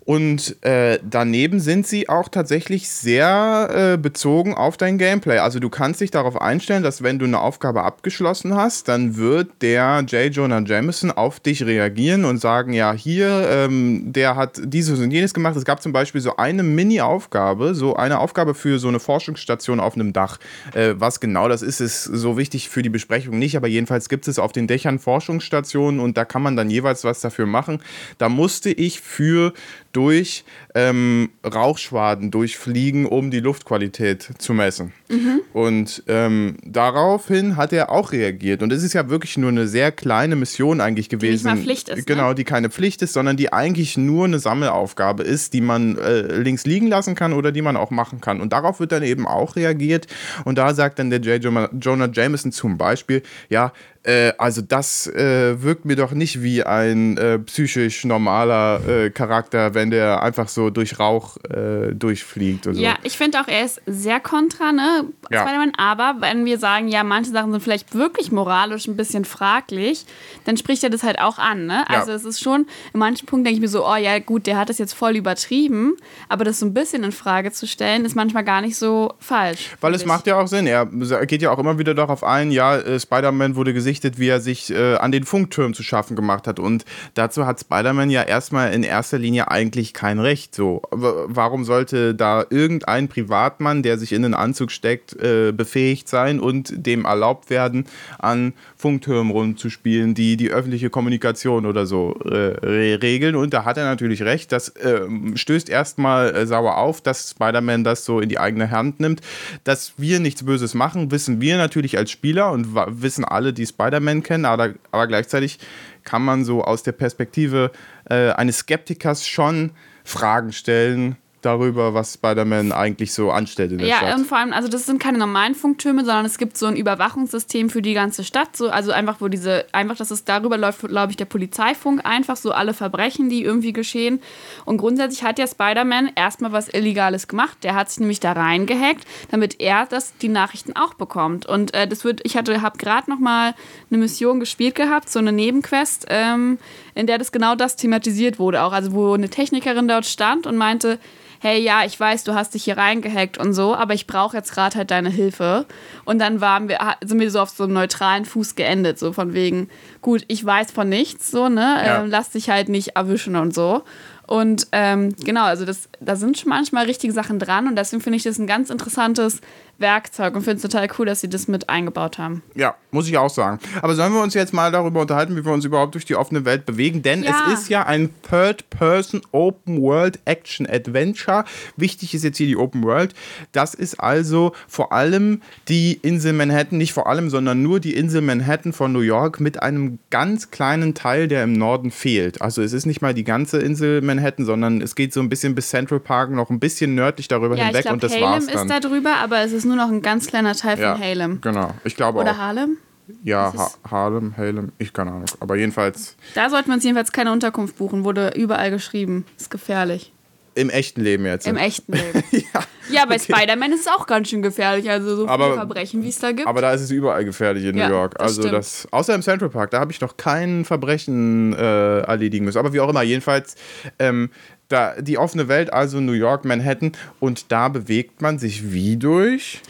[SPEAKER 2] Und äh, daneben sind sie auch tatsächlich sehr äh, bezogen auf dein Gameplay. Also du kannst dich darauf einstellen, dass wenn du eine Aufgabe abgeschlossen hast, dann wird der J. Jonah Jameson auf dich reagieren und sagen, ja, hier, ähm, der hat dieses und jenes gemacht. Es gab zum Beispiel so eine Mini-Aufgabe, so eine Aufgabe für so eine Forschungsstation auf einem Dach. Äh, was genau das ist, ist so wichtig für die Besprechung nicht, aber jedenfalls gibt es auf den Dächern Forschungsstationen und da kann man dann jeweils was dafür machen. Da musste ich für durch ähm, Rauchschwaden durchfliegen, um die Luftqualität zu messen. Mhm. Und ähm, daraufhin hat er auch reagiert. Und es ist ja wirklich nur eine sehr kleine Mission eigentlich gewesen. Die nicht mal Pflicht ist. Genau, ne? die keine Pflicht ist, sondern die eigentlich nur eine Sammelaufgabe ist, die man äh, links liegen lassen kann oder die man auch machen kann. Und darauf wird dann eben auch reagiert. Und da sagt dann der J. Jonah Jameson zum Beispiel, ja, äh, also das äh, wirkt mir doch nicht wie ein äh, psychisch normaler äh, Charakter, wenn der einfach so durch Rauch äh, durchfliegt.
[SPEAKER 1] So. Ja, ich finde auch, er ist sehr kontra, ne? Ja. Aber wenn wir sagen, ja, manche Sachen sind vielleicht wirklich moralisch ein bisschen fraglich, dann spricht er das halt auch an, ne? Also ja. es ist schon, in manchen Punkten denke ich mir so, oh ja, gut, der hat das jetzt voll übertrieben, aber das so ein bisschen in Frage zu stellen, ist manchmal gar nicht so falsch.
[SPEAKER 2] Weil es macht ja auch Sinn. Er geht ja auch immer wieder darauf ein, ja, Spider-Man wurde gesichtet, wie er sich äh, an den Funktürmen zu schaffen gemacht hat. Und dazu hat Spider-Man ja erstmal in erster Linie eigentlich kein Recht. So, warum sollte da irgendein Privatmann, der sich in den Anzug steckt, äh, befähigt sein und dem erlaubt werden, an Funktürmen rumzuspielen, die die öffentliche Kommunikation oder so äh, regeln? Und da hat er natürlich recht. Das ähm, stößt erstmal äh, sauer auf, dass Spider-Man das so in die eigene Hand nimmt. Dass wir nichts Böses machen, wissen wir natürlich als Spieler und wissen alle, die Spider-Man kennen, aber, aber gleichzeitig kann man so aus der Perspektive äh, eines Skeptikers schon Fragen stellen, darüber, was Spider-Man eigentlich so anstellt in der
[SPEAKER 1] ja,
[SPEAKER 2] Stadt.
[SPEAKER 1] Ja, und vor allem, also das sind keine normalen Funktürme, sondern es gibt so ein Überwachungssystem für die ganze Stadt. So, also einfach, wo diese, einfach, dass es darüber läuft, glaube ich, der Polizeifunk, einfach so alle Verbrechen, die irgendwie geschehen. Und grundsätzlich hat ja Spider-Man erstmal was Illegales gemacht. Der hat sich nämlich da reingehackt, damit er das, die Nachrichten auch bekommt. Und äh, das wird, ich hatte, habe gerade noch mal eine Mission gespielt gehabt, so eine Nebenquest, ähm, in der das genau das thematisiert wurde auch. Also wo eine Technikerin dort stand und meinte, hey, ja, ich weiß, du hast dich hier reingehackt und so, aber ich brauche jetzt gerade halt deine Hilfe. Und dann waren wir, sind wir so auf so einem neutralen Fuß geendet, so von wegen, gut, ich weiß von nichts, so, ne, ja. ähm, lass dich halt nicht erwischen und so. Und ähm, genau, also das, da sind schon manchmal richtige Sachen dran und deswegen finde ich das ein ganz interessantes Werkzeug und finde es total cool, dass sie das mit eingebaut haben.
[SPEAKER 2] Ja, muss ich auch sagen. Aber sollen wir uns jetzt mal darüber unterhalten, wie wir uns überhaupt durch die offene Welt bewegen? Denn ja. es ist ja ein Third-Person Open World Action Adventure. Wichtig ist jetzt hier die Open World. Das ist also vor allem die Insel Manhattan, nicht vor allem, sondern nur die Insel Manhattan von New York mit einem ganz kleinen Teil, der im Norden fehlt. Also es ist nicht mal die ganze Insel Manhattan, sondern es geht so ein bisschen bis Central Park, noch ein bisschen nördlich darüber
[SPEAKER 1] ja,
[SPEAKER 2] hinweg
[SPEAKER 1] glaub,
[SPEAKER 2] und das
[SPEAKER 1] Halem
[SPEAKER 2] war's dann.
[SPEAKER 1] ist da drüber, aber es ist nur noch ein ganz kleiner Teil
[SPEAKER 2] ja,
[SPEAKER 1] von Halem.
[SPEAKER 2] Genau, ich glaube
[SPEAKER 1] Oder
[SPEAKER 2] auch.
[SPEAKER 1] Harlem?
[SPEAKER 2] Ja, ha Harlem, Halem, ich keine Ahnung. Aber jedenfalls.
[SPEAKER 1] Da sollten wir uns jedenfalls keine Unterkunft buchen, wurde überall geschrieben. Ist gefährlich.
[SPEAKER 2] Im echten Leben jetzt.
[SPEAKER 1] Im echten Leben. ja, ja, bei okay. Spider-Man ist es auch ganz schön gefährlich. Also so viele Verbrechen, wie es da gibt.
[SPEAKER 2] Aber da ist es überall gefährlich in ja, New York. Das also stimmt. das, außer im Central Park, da habe ich noch kein Verbrechen äh, erledigen müssen. Aber wie auch immer, jedenfalls ähm, da, die offene Welt, also New York, Manhattan. Und da bewegt man sich wie durch?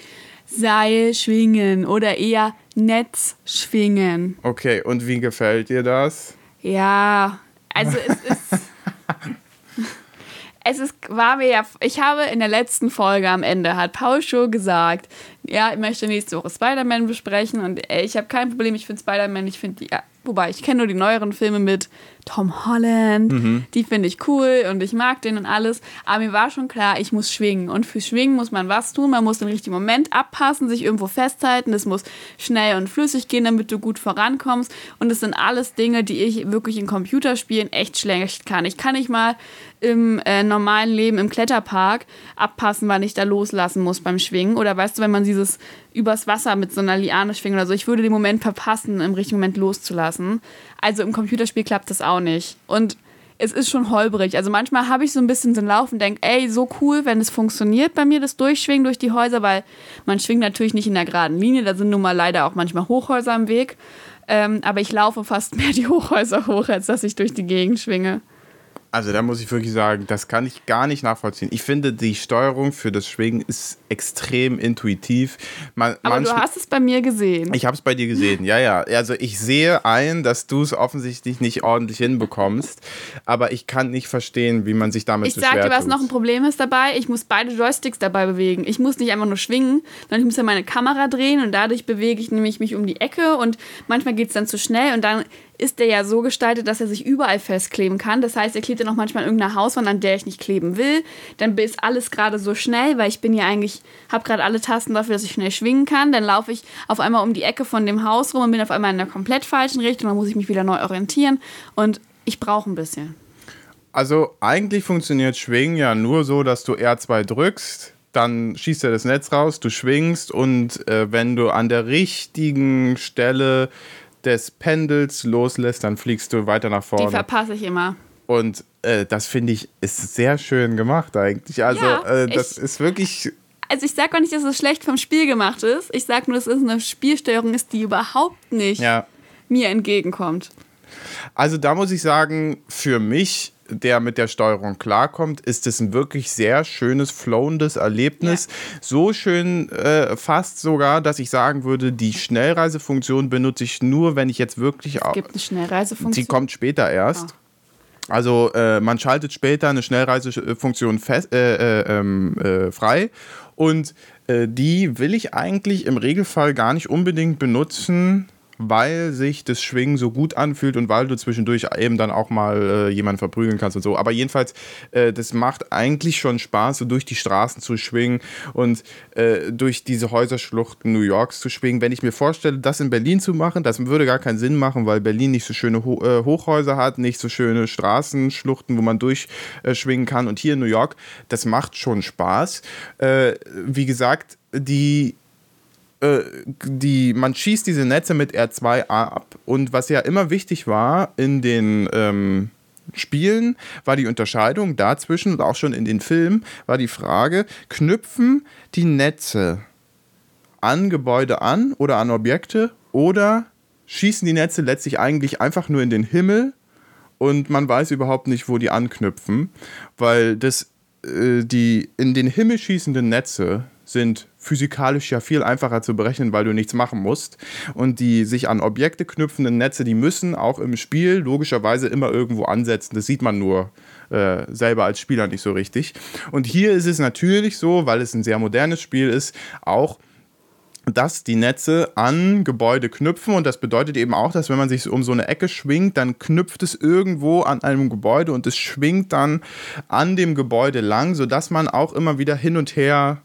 [SPEAKER 1] Seil schwingen oder eher Netz schwingen.
[SPEAKER 2] Okay, und wie gefällt dir das?
[SPEAKER 1] Ja, also es ist. es ist, war mir ja, ich habe in der letzten Folge am Ende, hat Paul schon gesagt, ja, ich möchte nächste Woche Spider-Man besprechen und ey, ich habe kein Problem, ich finde Spider-Man, ich finde die, ja, wobei ich kenne nur die neueren Filme mit Tom Holland, mhm. die finde ich cool und ich mag den und alles. Aber mir war schon klar, ich muss schwingen. Und für Schwingen muss man was tun. Man muss den richtigen Moment abpassen, sich irgendwo festhalten. Es muss schnell und flüssig gehen, damit du gut vorankommst. Und es sind alles Dinge, die ich wirklich in Computerspielen echt schlecht kann. Ich kann nicht mal im äh, normalen Leben im Kletterpark abpassen, wann ich da loslassen muss beim Schwingen. Oder weißt du, wenn man dieses übers Wasser mit so einer Liane schwingt oder so, ich würde den Moment verpassen, im richtigen Moment loszulassen. Also im Computerspiel klappt das auch nicht. Und es ist schon holprig. Also manchmal habe ich so ein bisschen den Lauf und denke, ey, so cool, wenn es funktioniert bei mir, das Durchschwingen durch die Häuser, weil man schwingt natürlich nicht in der geraden Linie, da sind nun mal leider auch manchmal Hochhäuser im Weg. Ähm, aber ich laufe fast mehr die Hochhäuser hoch, als dass ich durch die Gegend schwinge.
[SPEAKER 2] Also da muss ich wirklich sagen, das kann ich gar nicht nachvollziehen. Ich finde, die Steuerung für das Schwingen ist extrem intuitiv.
[SPEAKER 1] Man, Aber du hast es bei mir gesehen.
[SPEAKER 2] Ich habe es bei dir gesehen, ja, ja. Also ich sehe ein, dass du es offensichtlich nicht ordentlich hinbekommst. Aber ich kann nicht verstehen, wie man sich damit
[SPEAKER 1] ich so sag dir, was noch ein Problem ist dabei. Ich muss beide Joysticks dabei bewegen. Ich muss nicht einfach nur schwingen, sondern ich muss ja meine Kamera drehen und dadurch bewege ich nämlich mich um die Ecke und manchmal geht es dann zu schnell und dann ist der ja so gestaltet, dass er sich überall festkleben kann. Das heißt, er klebt ja noch manchmal in irgendeiner Hauswand, an der ich nicht kleben will. Dann ist alles gerade so schnell, weil ich bin ja eigentlich, habe gerade alle Tasten dafür, dass ich schnell schwingen kann. Dann laufe ich auf einmal um die Ecke von dem Haus rum und bin auf einmal in der komplett falschen Richtung. Dann muss ich mich wieder neu orientieren und ich brauche ein bisschen.
[SPEAKER 2] Also eigentlich funktioniert Schwingen ja nur so, dass du R2 drückst, dann schießt er das Netz raus, du schwingst und äh, wenn du an der richtigen Stelle des Pendels loslässt, dann fliegst du weiter nach vorne. Die
[SPEAKER 1] verpasse ich immer.
[SPEAKER 2] Und äh, das finde ich ist sehr schön gemacht eigentlich. Also ja, äh, das ich, ist wirklich.
[SPEAKER 1] Also ich sage auch nicht, dass es schlecht vom Spiel gemacht ist. Ich sage nur, dass es eine Spielsteuerung ist, die überhaupt nicht ja. mir entgegenkommt.
[SPEAKER 2] Also da muss ich sagen, für mich der mit der Steuerung klarkommt, ist es ein wirklich sehr schönes, flowendes Erlebnis. Ja. So schön äh, fast sogar, dass ich sagen würde, die Schnellreisefunktion benutze ich nur, wenn ich jetzt wirklich
[SPEAKER 1] auch. Es gibt eine Schnellreisefunktion.
[SPEAKER 2] Sie kommt später erst. Oh. Also äh, man schaltet später eine Schnellreisefunktion fest, äh, äh ähm, äh, frei und äh, die will ich eigentlich im Regelfall gar nicht unbedingt benutzen, weil sich das Schwingen so gut anfühlt und weil du zwischendurch eben dann auch mal äh, jemanden verprügeln kannst und so. Aber jedenfalls, äh, das macht eigentlich schon Spaß, so durch die Straßen zu schwingen und äh, durch diese Häuserschluchten New Yorks zu schwingen. Wenn ich mir vorstelle, das in Berlin zu machen, das würde gar keinen Sinn machen, weil Berlin nicht so schöne Ho äh, Hochhäuser hat, nicht so schöne Straßenschluchten, wo man durchschwingen kann. Und hier in New York, das macht schon Spaß. Äh, wie gesagt, die äh, die, man schießt diese Netze mit R2A ab. Und was ja immer wichtig war in den ähm, Spielen, war die Unterscheidung dazwischen und auch schon in den Filmen, war die Frage, knüpfen die Netze an Gebäude an oder an Objekte oder schießen die Netze letztlich eigentlich einfach nur in den Himmel und man weiß überhaupt nicht, wo die anknüpfen, weil das äh, die in den Himmel schießenden Netze sind physikalisch ja viel einfacher zu berechnen, weil du nichts machen musst. Und die sich an Objekte knüpfenden Netze, die müssen auch im Spiel logischerweise immer irgendwo ansetzen. Das sieht man nur äh, selber als Spieler nicht so richtig. Und hier ist es natürlich so, weil es ein sehr modernes Spiel ist, auch dass die Netze an Gebäude knüpfen und das bedeutet eben auch, dass wenn man sich um so eine Ecke schwingt, dann knüpft es irgendwo an einem Gebäude und es schwingt dann an dem Gebäude lang, sodass man auch immer wieder hin und her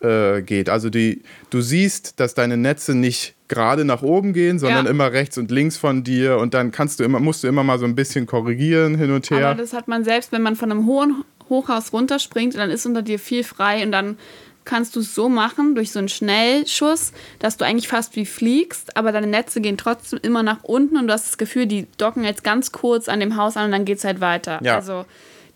[SPEAKER 2] äh, geht. Also die, du siehst, dass deine Netze nicht gerade nach oben gehen, sondern ja. immer rechts und links von dir und dann kannst du immer, musst du immer mal so ein bisschen korrigieren hin und her.
[SPEAKER 1] Aber das hat man selbst, wenn man von einem hohen Hochhaus runterspringt, dann ist unter dir viel frei und dann kannst du es so machen, durch so einen Schnellschuss, dass du eigentlich fast wie fliegst, aber deine Netze gehen trotzdem immer nach unten und du hast das Gefühl, die docken jetzt ganz kurz an dem Haus an und dann geht es halt weiter. Ja. Also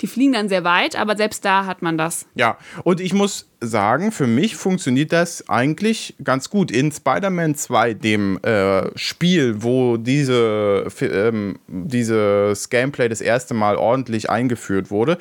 [SPEAKER 1] die fliegen dann sehr weit, aber selbst da hat man das.
[SPEAKER 2] Ja, und ich muss sagen, für mich funktioniert das eigentlich ganz gut. In Spider-Man 2, dem äh, Spiel, wo diese, ähm, dieses Gameplay das erste Mal ordentlich eingeführt wurde,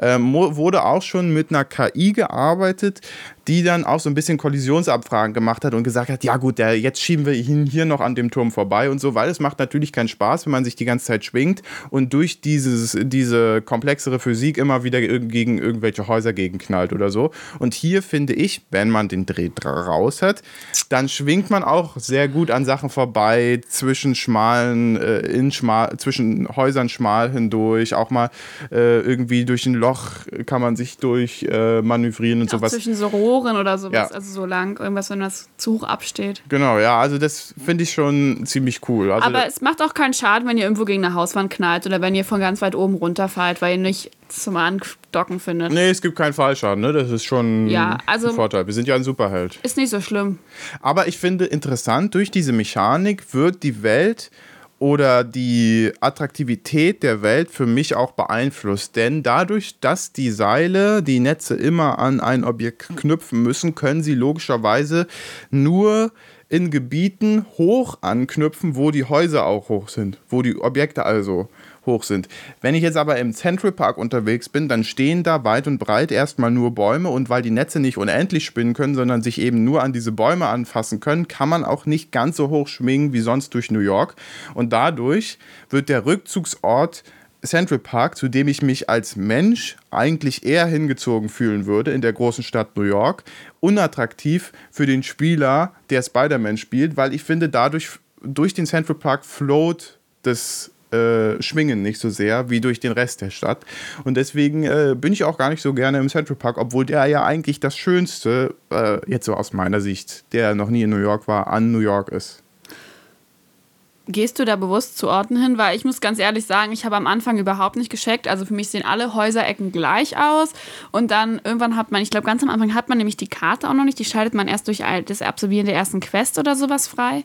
[SPEAKER 2] ähm, wurde auch schon mit einer KI gearbeitet, die dann auch so ein bisschen Kollisionsabfragen gemacht hat und gesagt hat, ja gut, der, jetzt schieben wir ihn hier noch an dem Turm vorbei und so, weil es macht natürlich keinen Spaß, wenn man sich die ganze Zeit schwingt und durch dieses, diese komplexere Physik immer wieder gegen irgendwelche Häuser gegenknallt oder so. Und hier finde ich, wenn man den Dreh raus hat, dann schwingt man auch sehr gut an Sachen vorbei, zwischen schmalen, äh, in schmal, zwischen Häusern schmal hindurch, auch mal äh, irgendwie durch ein Loch kann man sich durch äh, manövrieren und auch sowas.
[SPEAKER 1] Zwischen so Rohren oder sowas, ja. also so lang, irgendwas, wenn das zu hoch absteht.
[SPEAKER 2] Genau, ja, also das finde ich schon ziemlich cool. Also
[SPEAKER 1] Aber es macht auch keinen Schaden, wenn ihr irgendwo gegen eine Hauswand knallt oder wenn ihr von ganz weit oben runterfallt, weil ihr nicht zum Andocken findet.
[SPEAKER 2] Nee, es gibt keinen Fallschaden, ne? Das ist schon ja, also ein Vorteil. Wir sind ja ein Superheld.
[SPEAKER 1] Ist nicht so schlimm.
[SPEAKER 2] Aber ich finde interessant, durch diese Mechanik wird die Welt oder die Attraktivität der Welt für mich auch beeinflusst. Denn dadurch, dass die Seile die Netze immer an ein Objekt knüpfen müssen, können sie logischerweise nur in Gebieten hoch anknüpfen, wo die Häuser auch hoch sind, wo die Objekte also hoch sind. Wenn ich jetzt aber im Central Park unterwegs bin, dann stehen da weit und breit erstmal nur Bäume und weil die Netze nicht unendlich spinnen können, sondern sich eben nur an diese Bäume anfassen können, kann man auch nicht ganz so hoch schwingen wie sonst durch New York und dadurch wird der Rückzugsort Central Park, zu dem ich mich als Mensch eigentlich eher hingezogen fühlen würde in der großen Stadt New York, unattraktiv für den Spieler, der Spider-Man spielt, weil ich finde, dadurch durch den Central Park float das äh, schwingen nicht so sehr wie durch den Rest der Stadt. Und deswegen äh, bin ich auch gar nicht so gerne im Central Park, obwohl der ja eigentlich das Schönste, äh, jetzt so aus meiner Sicht, der noch nie in New York war, an New York ist.
[SPEAKER 1] Gehst du da bewusst zu Orten hin? Weil ich muss ganz ehrlich sagen, ich habe am Anfang überhaupt nicht gescheckt. Also für mich sehen alle Häuserecken gleich aus. Und dann irgendwann hat man, ich glaube ganz am Anfang hat man nämlich die Karte auch noch nicht. Die schaltet man erst durch das Absolvieren der ersten Quest oder sowas frei.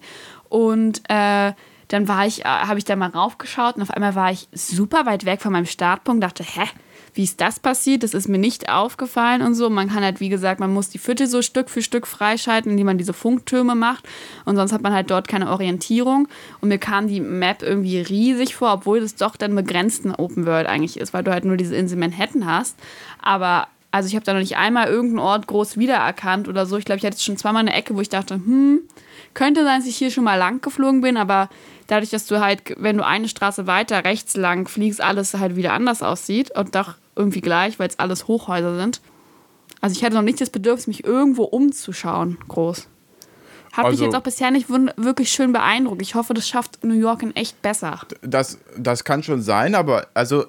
[SPEAKER 1] Und äh, dann war ich, äh, habe ich da mal raufgeschaut und auf einmal war ich super weit weg von meinem Startpunkt, dachte, hä, wie ist das passiert? Das ist mir nicht aufgefallen und so. Man kann halt, wie gesagt, man muss die Viertel so Stück für Stück freischalten, indem man diese Funktürme macht. Und sonst hat man halt dort keine Orientierung. Und mir kam die Map irgendwie riesig vor, obwohl das doch dann begrenzten Open World eigentlich ist, weil du halt nur diese Insel Manhattan hast. Aber also ich habe da noch nicht einmal irgendeinen Ort groß wiedererkannt oder so. Ich glaube, ich hatte schon zweimal eine Ecke, wo ich dachte, hm, könnte sein, dass ich hier schon mal lang geflogen bin, aber dadurch, dass du halt, wenn du eine Straße weiter rechts lang fliegst, alles halt wieder anders aussieht und doch irgendwie gleich, weil es alles Hochhäuser sind. Also ich hatte noch nicht das Bedürfnis, mich irgendwo umzuschauen, groß. Hat also, mich jetzt auch bisher nicht wirklich schön beeindruckt. Ich hoffe, das schafft New York in echt besser.
[SPEAKER 2] Das, das kann schon sein, aber also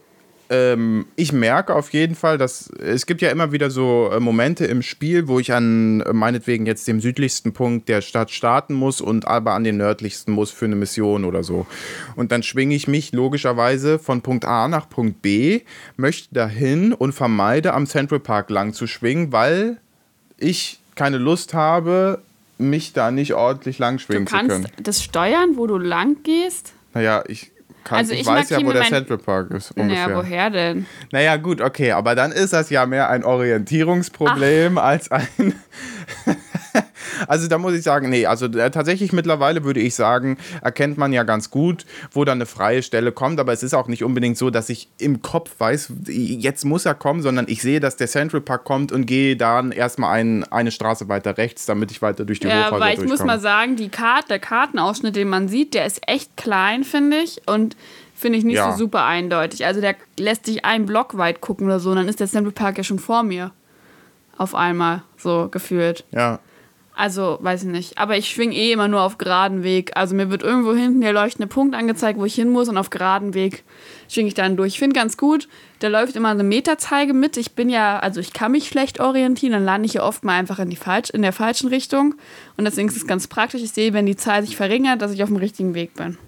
[SPEAKER 2] ähm, ich merke auf jeden Fall, dass es gibt ja immer wieder so äh, Momente im Spiel, wo ich an äh, meinetwegen jetzt dem südlichsten Punkt der Stadt starten muss und aber an den nördlichsten muss für eine Mission oder so. Und dann schwinge ich mich logischerweise von Punkt A nach Punkt B, möchte dahin und vermeide am Central Park lang zu schwingen, weil ich keine Lust habe, mich da nicht ordentlich lang schwingen zu können. Du
[SPEAKER 1] kannst das steuern, wo du lang gehst?
[SPEAKER 2] Naja, ich kann, also ich, ich weiß ja, wo der Central Park ist.
[SPEAKER 1] Ungefähr. Naja, woher denn?
[SPEAKER 2] Naja, gut, okay, aber dann ist das ja mehr ein Orientierungsproblem Ach. als ein. Also da muss ich sagen, nee, also äh, tatsächlich mittlerweile würde ich sagen, erkennt man ja ganz gut, wo dann eine freie Stelle kommt, aber es ist auch nicht unbedingt so, dass ich im Kopf weiß, jetzt muss er kommen, sondern ich sehe, dass der Central Park kommt und gehe dann erstmal ein, eine Straße weiter rechts, damit ich weiter durch die ja,
[SPEAKER 1] Hochhäuser weil ich muss mal sagen, die Karte, der Kartenausschnitt, den man sieht, der ist echt klein, finde ich und finde ich nicht ja. so super eindeutig. Also der lässt sich einen Block weit gucken oder so, und dann ist der Central Park ja schon vor mir. Auf einmal, so gefühlt.
[SPEAKER 2] Ja.
[SPEAKER 1] Also, weiß ich nicht. Aber ich schwing eh immer nur auf geraden Weg. Also mir wird irgendwo hinten der leuchtende Punkt angezeigt, wo ich hin muss und auf geraden Weg schwinge ich dann durch. Ich finde ganz gut, da läuft immer eine Meterzeige mit. Ich bin ja, also ich kann mich schlecht orientieren, dann lande ich ja oft mal einfach in, die falsch, in der falschen Richtung. Und deswegen ist es ganz praktisch. Ich sehe, wenn die Zahl sich verringert, dass ich auf dem richtigen Weg bin.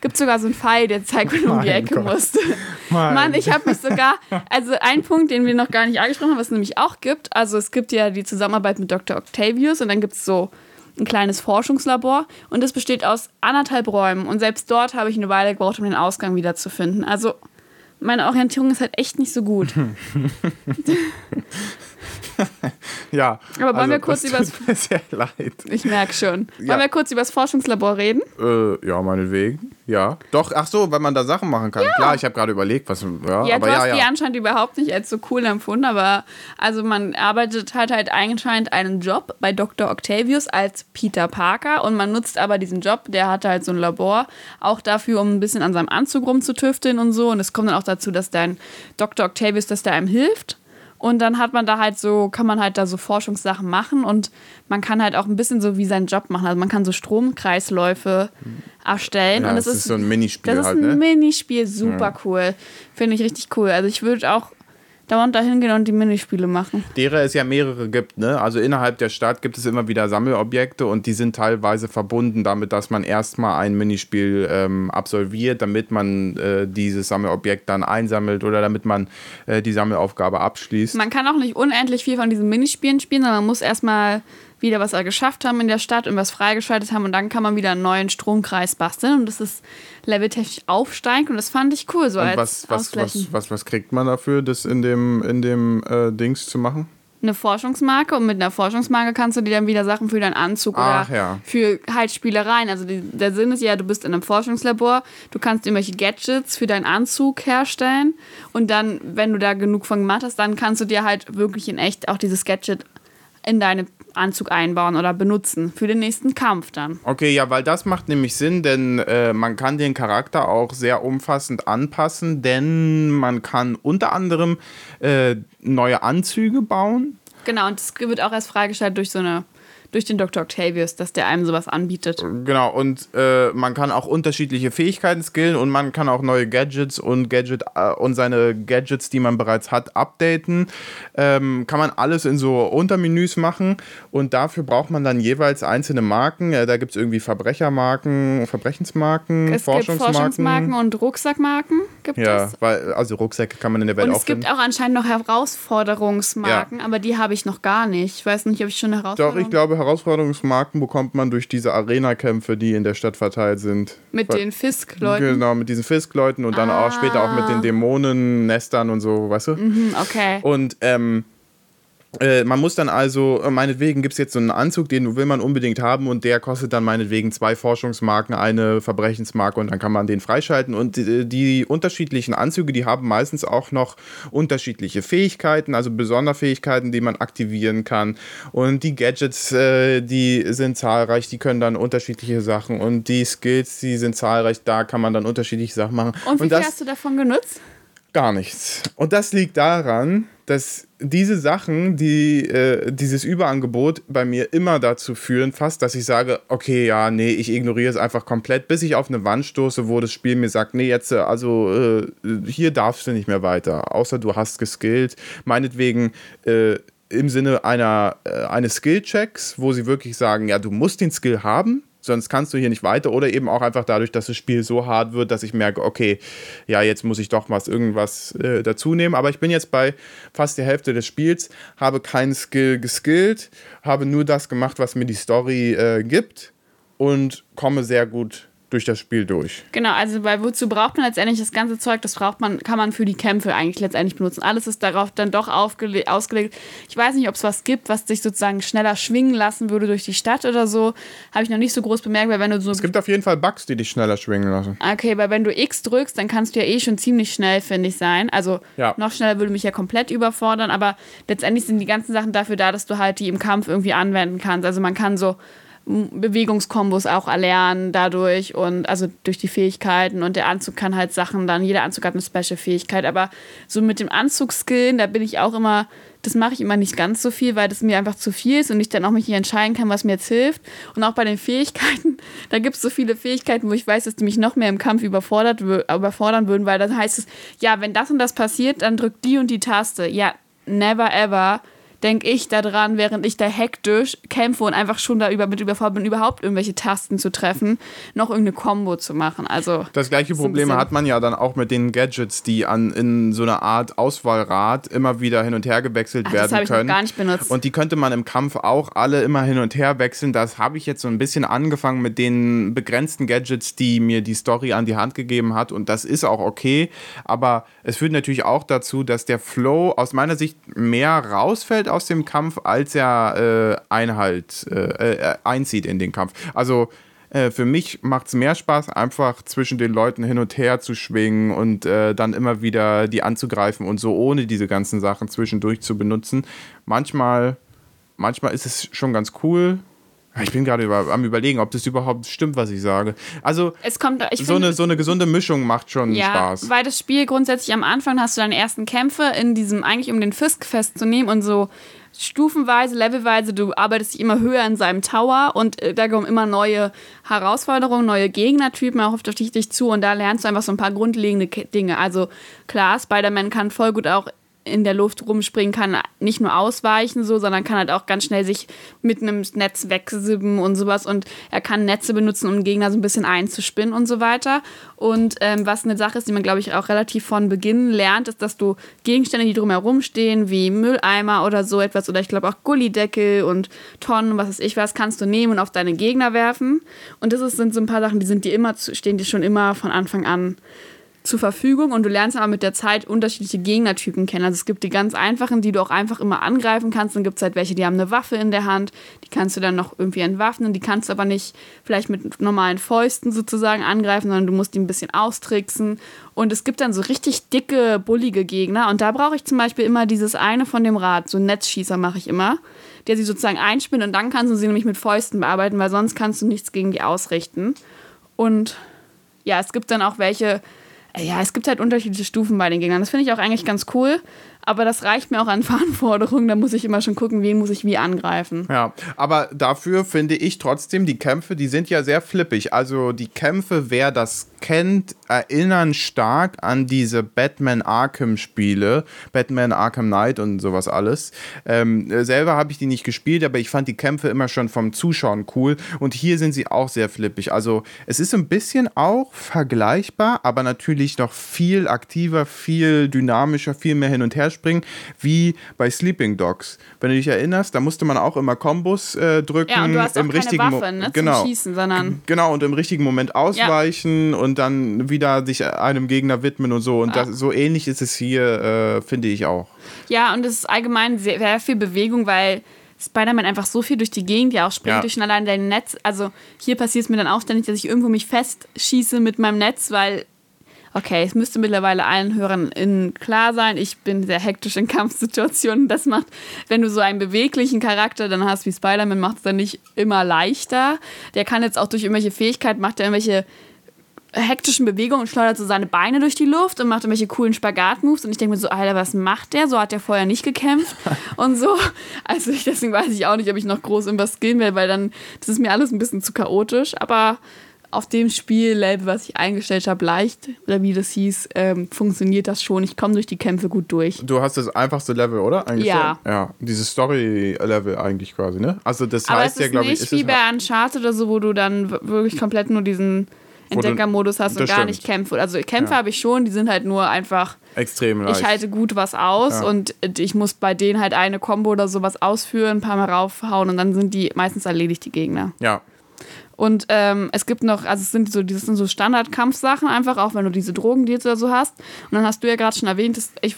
[SPEAKER 1] Gibt sogar so einen Pfeil, der zeigt, wenn du um die Ecke Gott. musst. Mein. Mann, ich habe mich sogar, also ein Punkt, den wir noch gar nicht angesprochen haben, was es nämlich auch gibt, also es gibt ja die Zusammenarbeit mit Dr. Octavius und dann gibt es so ein kleines Forschungslabor und das besteht aus anderthalb Räumen und selbst dort habe ich eine Weile gebraucht, um den Ausgang wiederzufinden. Also meine Orientierung ist halt echt nicht so gut.
[SPEAKER 2] ja.
[SPEAKER 1] Aber wollen also, wir kurz über das.
[SPEAKER 2] Mir sehr leid.
[SPEAKER 1] Ich merke schon. Wollen ja. wir kurz über das Forschungslabor reden?
[SPEAKER 2] Äh, ja, meinetwegen. Ja. Doch, ach so, weil man da Sachen machen kann. Ja. Klar, ich habe gerade überlegt, was. Ja,
[SPEAKER 1] ja
[SPEAKER 2] aber
[SPEAKER 1] du
[SPEAKER 2] ja,
[SPEAKER 1] hast
[SPEAKER 2] ja.
[SPEAKER 1] die anscheinend überhaupt nicht als so cool empfunden, aber also man arbeitet halt halt anscheinend einen Job bei Dr. Octavius als Peter Parker und man nutzt aber diesen Job, der hatte halt so ein Labor, auch dafür, um ein bisschen an seinem Anzug rumzutüfteln und so. Und es kommt dann auch dazu, dass dein Dr. Octavius, dass der einem hilft und dann hat man da halt so, kann man halt da so Forschungssachen machen und man kann halt auch ein bisschen so wie seinen Job machen. Also man kann so Stromkreisläufe erstellen.
[SPEAKER 2] Ja,
[SPEAKER 1] und
[SPEAKER 2] das, das ist, ist so ein Minispiel.
[SPEAKER 1] Das
[SPEAKER 2] halt,
[SPEAKER 1] ist ein
[SPEAKER 2] ne?
[SPEAKER 1] Minispiel, super cool. Finde ich richtig cool. Also ich würde auch dauernd da hingehen und die Minispiele machen.
[SPEAKER 2] Derer es ja mehrere gibt, ne? Also innerhalb der Stadt gibt es immer wieder Sammelobjekte und die sind teilweise verbunden damit, dass man erstmal ein Minispiel ähm, absolviert, damit man äh, dieses Sammelobjekt dann einsammelt oder damit man äh, die Sammelaufgabe abschließt.
[SPEAKER 1] Man kann auch nicht unendlich viel von diesen Minispielen spielen, sondern man muss erstmal wieder was geschafft haben in der Stadt und was freigeschaltet haben. Und dann kann man wieder einen neuen Stromkreis basteln. Und das ist leveltechnisch aufsteigend. Und das fand ich cool so
[SPEAKER 2] und als was, was, was, was, was kriegt man dafür, das in dem, in dem äh, Dings zu machen?
[SPEAKER 1] Eine Forschungsmarke. Und mit einer Forschungsmarke kannst du dir dann wieder Sachen für deinen Anzug Ach, oder ja. für halt Spielereien. Also die, der Sinn ist ja, du bist in einem Forschungslabor, du kannst irgendwelche Gadgets für deinen Anzug herstellen. Und dann, wenn du da genug von gemacht hast, dann kannst du dir halt wirklich in echt auch dieses Gadget in deine Anzug einbauen oder benutzen für den nächsten Kampf dann.
[SPEAKER 2] Okay, ja, weil das macht nämlich Sinn, denn äh, man kann den Charakter auch sehr umfassend anpassen, denn man kann unter anderem äh, neue Anzüge bauen.
[SPEAKER 1] Genau, und das wird auch erst freigestellt durch so eine durch den Dr. Octavius, dass der einem sowas anbietet.
[SPEAKER 2] Genau, und äh, man kann auch unterschiedliche Fähigkeiten skillen und man kann auch neue Gadgets und Gadget äh, und seine Gadgets, die man bereits hat, updaten. Ähm, kann man alles in so Untermenüs machen und dafür braucht man dann jeweils einzelne Marken. Ja, da gibt es irgendwie Verbrechermarken, Verbrechensmarken,
[SPEAKER 1] es Forschungsmarken. Gibt Forschungsmarken und Rucksackmarken gibt
[SPEAKER 2] ja,
[SPEAKER 1] es.
[SPEAKER 2] Weil, also Rucksäcke kann man in der Welt
[SPEAKER 1] und
[SPEAKER 2] auch
[SPEAKER 1] es gibt auch anscheinend noch Herausforderungsmarken, ja. aber die habe ich noch gar nicht. Ich weiß nicht, ob ich schon eine Herausforderung
[SPEAKER 2] Doch, ich glaube, Herausforderungsmarken bekommt man durch diese Arena-Kämpfe, die in der Stadt verteilt sind.
[SPEAKER 1] Mit Weil, den Fisk-Leuten?
[SPEAKER 2] Genau, mit diesen Fisk-Leuten und dann ah. auch später auch mit den Dämonen-Nestern und so, weißt du?
[SPEAKER 1] Mhm, okay.
[SPEAKER 2] Und ähm, äh, man muss dann also, äh, meinetwegen gibt es jetzt so einen Anzug, den will man unbedingt haben und der kostet dann meinetwegen zwei Forschungsmarken, eine Verbrechensmarke und dann kann man den freischalten. Und die, die unterschiedlichen Anzüge, die haben meistens auch noch unterschiedliche Fähigkeiten, also Besonderfähigkeiten, die man aktivieren kann. Und die Gadgets, äh, die sind zahlreich, die können dann unterschiedliche Sachen und die Skills, die sind zahlreich, da kann man dann unterschiedliche Sachen machen.
[SPEAKER 1] Und wie und viel hast du davon genutzt?
[SPEAKER 2] Gar nichts. Und das liegt daran, dass diese Sachen, die äh, dieses Überangebot bei mir immer dazu führen, fast, dass ich sage, okay, ja, nee, ich ignoriere es einfach komplett, bis ich auf eine Wand stoße, wo das Spiel mir sagt, nee, jetzt, äh, also äh, hier darfst du nicht mehr weiter, außer du hast geskillt. Meinetwegen äh, im Sinne einer, äh, eines Skill-Checks, wo sie wirklich sagen, ja, du musst den Skill haben, sonst kannst du hier nicht weiter. Oder eben auch einfach dadurch, dass das Spiel so hart wird, dass ich merke, okay, ja, jetzt muss ich doch was irgendwas äh, dazu nehmen. Aber ich bin jetzt bei fast der Hälfte des Spiels, habe keinen Skill geskillt, habe nur das gemacht, was mir die Story äh, gibt und komme sehr gut durch das Spiel durch.
[SPEAKER 1] Genau, also weil wozu braucht man letztendlich das ganze Zeug? Das braucht man, kann man für die Kämpfe eigentlich letztendlich benutzen. Alles ist darauf dann doch ausgelegt. Ich weiß nicht, ob es was gibt, was dich sozusagen schneller schwingen lassen würde durch die Stadt oder so. Habe ich noch nicht so groß bemerkt, weil wenn du so.
[SPEAKER 2] Es gibt auf jeden Fall Bugs, die dich schneller schwingen lassen.
[SPEAKER 1] Okay, weil wenn du X drückst, dann kannst du ja eh schon ziemlich schnell, finde ich, sein. Also ja. noch schneller würde mich ja komplett überfordern, aber letztendlich sind die ganzen Sachen dafür da, dass du halt die im Kampf irgendwie anwenden kannst. Also man kann so Bewegungskombos auch erlernen dadurch und also durch die Fähigkeiten und der Anzug kann halt Sachen dann, jeder Anzug hat eine Special-Fähigkeit, aber so mit dem Anzugskillen, da bin ich auch immer, das mache ich immer nicht ganz so viel, weil das mir einfach zu viel ist und ich dann auch mich nicht entscheiden kann, was mir jetzt hilft. Und auch bei den Fähigkeiten, da gibt es so viele Fähigkeiten, wo ich weiß, dass die mich noch mehr im Kampf überfordert, überfordern würden, weil dann heißt es, ja, wenn das und das passiert, dann drückt die und die Taste. Ja, never ever denke ich daran, während ich da hektisch kämpfe und einfach schon da über, mit überfordert bin, überhaupt irgendwelche Tasten zu treffen, noch irgendeine Combo zu machen. Also
[SPEAKER 2] das gleiche Problem hat man ja dann auch mit den Gadgets, die an in so einer Art Auswahlrad immer wieder hin und her gewechselt Ach, werden das können. Ich noch gar nicht benutzt. Und die könnte man im Kampf auch alle immer hin und her wechseln. Das habe ich jetzt so ein bisschen angefangen mit den begrenzten Gadgets, die mir die Story an die Hand gegeben hat. Und das ist auch okay. Aber es führt natürlich auch dazu, dass der Flow aus meiner Sicht mehr rausfällt aus dem Kampf, als er äh, Einhalt äh, äh, einzieht in den Kampf. Also äh, für mich macht es mehr Spaß, einfach zwischen den Leuten hin und her zu schwingen und äh, dann immer wieder die anzugreifen und so ohne diese ganzen Sachen zwischendurch zu benutzen. Manchmal, manchmal ist es schon ganz cool, ich bin gerade über, am überlegen, ob das überhaupt stimmt, was ich sage. Also
[SPEAKER 1] es kommt,
[SPEAKER 2] so, find, eine, so eine gesunde Mischung macht schon
[SPEAKER 1] ja,
[SPEAKER 2] Spaß.
[SPEAKER 1] Weil das Spiel grundsätzlich am Anfang hast du deine ersten Kämpfe in diesem, eigentlich um den Fisk festzunehmen und so stufenweise, levelweise, du arbeitest dich immer höher in seinem Tower und äh, da kommen immer neue Herausforderungen, neue Gegnertypen auch auf dich zu und da lernst du einfach so ein paar grundlegende Dinge. Also klar, Spider-Man kann voll gut auch in der Luft rumspringen kann, nicht nur ausweichen so, sondern kann halt auch ganz schnell sich mit einem Netz wegsippen und sowas und er kann Netze benutzen, um Gegner so ein bisschen einzuspinnen und so weiter. Und ähm, was eine Sache ist, die man glaube ich auch relativ von Beginn lernt, ist, dass du Gegenstände, die drumherum stehen, wie Mülleimer oder so etwas oder ich glaube auch Gullideckel und Tonnen, was weiß ich was, kannst du nehmen und auf deine Gegner werfen. Und das ist, sind so ein paar Sachen, die sind dir immer, stehen dir schon immer von Anfang an zur Verfügung und du lernst aber mit der Zeit unterschiedliche Gegnertypen kennen. Also es gibt die ganz einfachen, die du auch einfach immer angreifen kannst. Dann gibt es halt welche, die haben eine Waffe in der Hand, die kannst du dann noch irgendwie entwaffnen, die kannst du aber nicht vielleicht mit normalen Fäusten sozusagen angreifen, sondern du musst die ein bisschen austricksen. Und es gibt dann so richtig dicke, bullige Gegner und da brauche ich zum Beispiel immer dieses eine von dem Rad, so einen Netzschießer mache ich immer, der sie sozusagen einspinnt und dann kannst du sie nämlich mit Fäusten bearbeiten, weil sonst kannst du nichts gegen die ausrichten. Und ja, es gibt dann auch welche, ja, es gibt halt unterschiedliche Stufen bei den Gegnern. Das finde ich auch eigentlich ganz cool. Aber das reicht mir auch an Verantwortung. Da muss ich immer schon gucken, wen muss ich wie angreifen.
[SPEAKER 2] Ja, aber dafür finde ich trotzdem, die Kämpfe, die sind ja sehr flippig. Also die Kämpfe, wer das kennt, erinnern stark an diese Batman Arkham Spiele, Batman Arkham Knight und sowas alles. Ähm, selber habe ich die nicht gespielt, aber ich fand die Kämpfe immer schon vom Zuschauen cool und hier sind sie auch sehr flippig. Also es ist ein bisschen auch vergleichbar, aber natürlich noch viel aktiver, viel dynamischer, viel mehr hin und her springen, wie bei Sleeping Dogs. Wenn du dich erinnerst, da musste man auch immer Kombos äh, drücken. Ja, und du hast auch im keine richtigen Waffe, ne, genau, zum Schießen, sondern genau und im richtigen Moment ausweichen ja. und dann wieder sich einem Gegner widmen und so. Und das, so ähnlich ist es hier, äh, finde ich auch.
[SPEAKER 1] Ja, und es ist allgemein sehr, sehr viel Bewegung, weil Spider-Man einfach so viel durch die Gegend ja auch springt ja. durch schon allein dein Netz. Also hier passiert es mir dann auch ständig, dass ich irgendwo mich festschieße mit meinem Netz, weil okay, es müsste mittlerweile allen Hörern klar sein, ich bin sehr hektisch in Kampfsituationen. Das macht, wenn du so einen beweglichen Charakter dann hast wie Spider-Man, macht es dann nicht immer leichter. Der kann jetzt auch durch irgendwelche Fähigkeiten, macht er irgendwelche hektischen Bewegungen und schleudert so seine Beine durch die Luft und macht irgendwelche coolen Spagat-Moves. Und ich denke mir so, Alter, was macht der? So hat der vorher nicht gekämpft und so. Also ich, deswegen weiß ich auch nicht, ob ich noch groß irgendwas skillen will, weil dann, das ist mir alles ein bisschen zu chaotisch. Aber auf dem Spiellevel, was ich eingestellt habe, leicht, oder wie das hieß, ähm, funktioniert das schon. Ich komme durch die Kämpfe gut durch.
[SPEAKER 2] Du hast das einfachste Level, oder?
[SPEAKER 1] Ja.
[SPEAKER 2] Ja, dieses Story-Level eigentlich quasi, ne? Also das
[SPEAKER 1] Aber
[SPEAKER 2] heißt ja, glaube ich,
[SPEAKER 1] nicht
[SPEAKER 2] ist
[SPEAKER 1] wie bei Uncharted oder so, wo du dann wirklich komplett nur diesen Entdeckermodus hast und gar
[SPEAKER 2] stimmt.
[SPEAKER 1] nicht Kämpfe. Also Kämpfe
[SPEAKER 2] Ja.
[SPEAKER 1] habe ich schon, die sind halt nur einfach,
[SPEAKER 2] extrem leicht.
[SPEAKER 1] ich halte gut was aus
[SPEAKER 2] Ja.
[SPEAKER 1] und ich muss bei denen halt eine Combo oder sowas ausführen, ein paar Mal raufhauen und dann sind die meistens erledigt, die Gegner.
[SPEAKER 2] ja,
[SPEAKER 1] Und ähm, es gibt noch, also es sind so, das sind so Standard-Kampfsachen einfach, auch wenn du diese Drogendeals oder so hast. Und dann hast du ja gerade schon erwähnt, dass ich,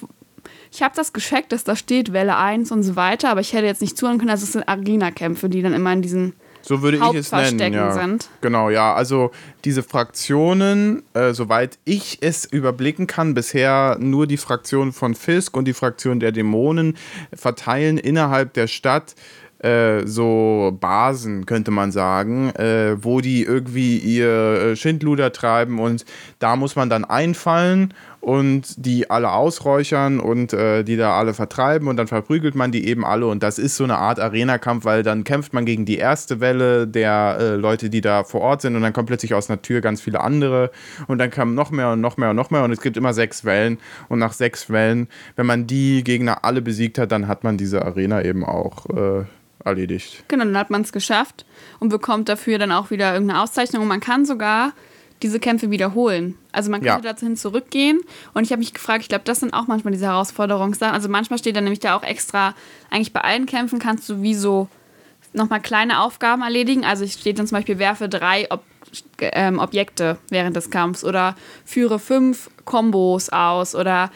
[SPEAKER 1] ich habe das gescheckt, dass da steht Welle 1 und so weiter, aber ich hätte jetzt nicht zuhören können, also es sind Arena-Kämpfe, die dann immer in diesen
[SPEAKER 2] so würde ich es nennen. Ja.
[SPEAKER 1] sind.
[SPEAKER 2] Genau, ja. Also diese Fraktionen, äh, soweit ich es überblicken kann, bisher nur die Fraktion von Fisk und die Fraktion der Dämonen verteilen innerhalb der Stadt äh, so Basen, könnte man sagen, äh, wo die irgendwie ihr äh, Schindluder treiben und da muss man dann einfallen und die alle ausräuchern und äh, die da alle vertreiben und dann verprügelt man die eben alle und das ist so eine Art Arena-Kampf, weil dann kämpft man gegen die erste Welle der äh, Leute, die da vor Ort sind und dann kommen plötzlich aus einer Tür ganz viele andere und dann kommen noch mehr und noch mehr und noch mehr und es gibt immer sechs Wellen und nach sechs Wellen, wenn man die Gegner alle besiegt hat, dann hat man diese Arena eben auch äh, erledigt.
[SPEAKER 1] Genau, dann hat man es geschafft und bekommt dafür dann auch wieder irgendeine Auszeichnung. Und man kann sogar diese Kämpfe wiederholen. Also man
[SPEAKER 2] Ja.
[SPEAKER 1] könnte dahin zurückgehen. Und ich habe mich gefragt, ich glaube, das sind auch manchmal diese Herausforderungssachen. Also manchmal steht dann nämlich da auch extra, eigentlich bei allen Kämpfen kannst du wie so nochmal kleine Aufgaben erledigen. Also es steht dann zum Beispiel, werfe drei Ob ähm, Objekte während des Kampfs oder führe fünf Kombos aus oder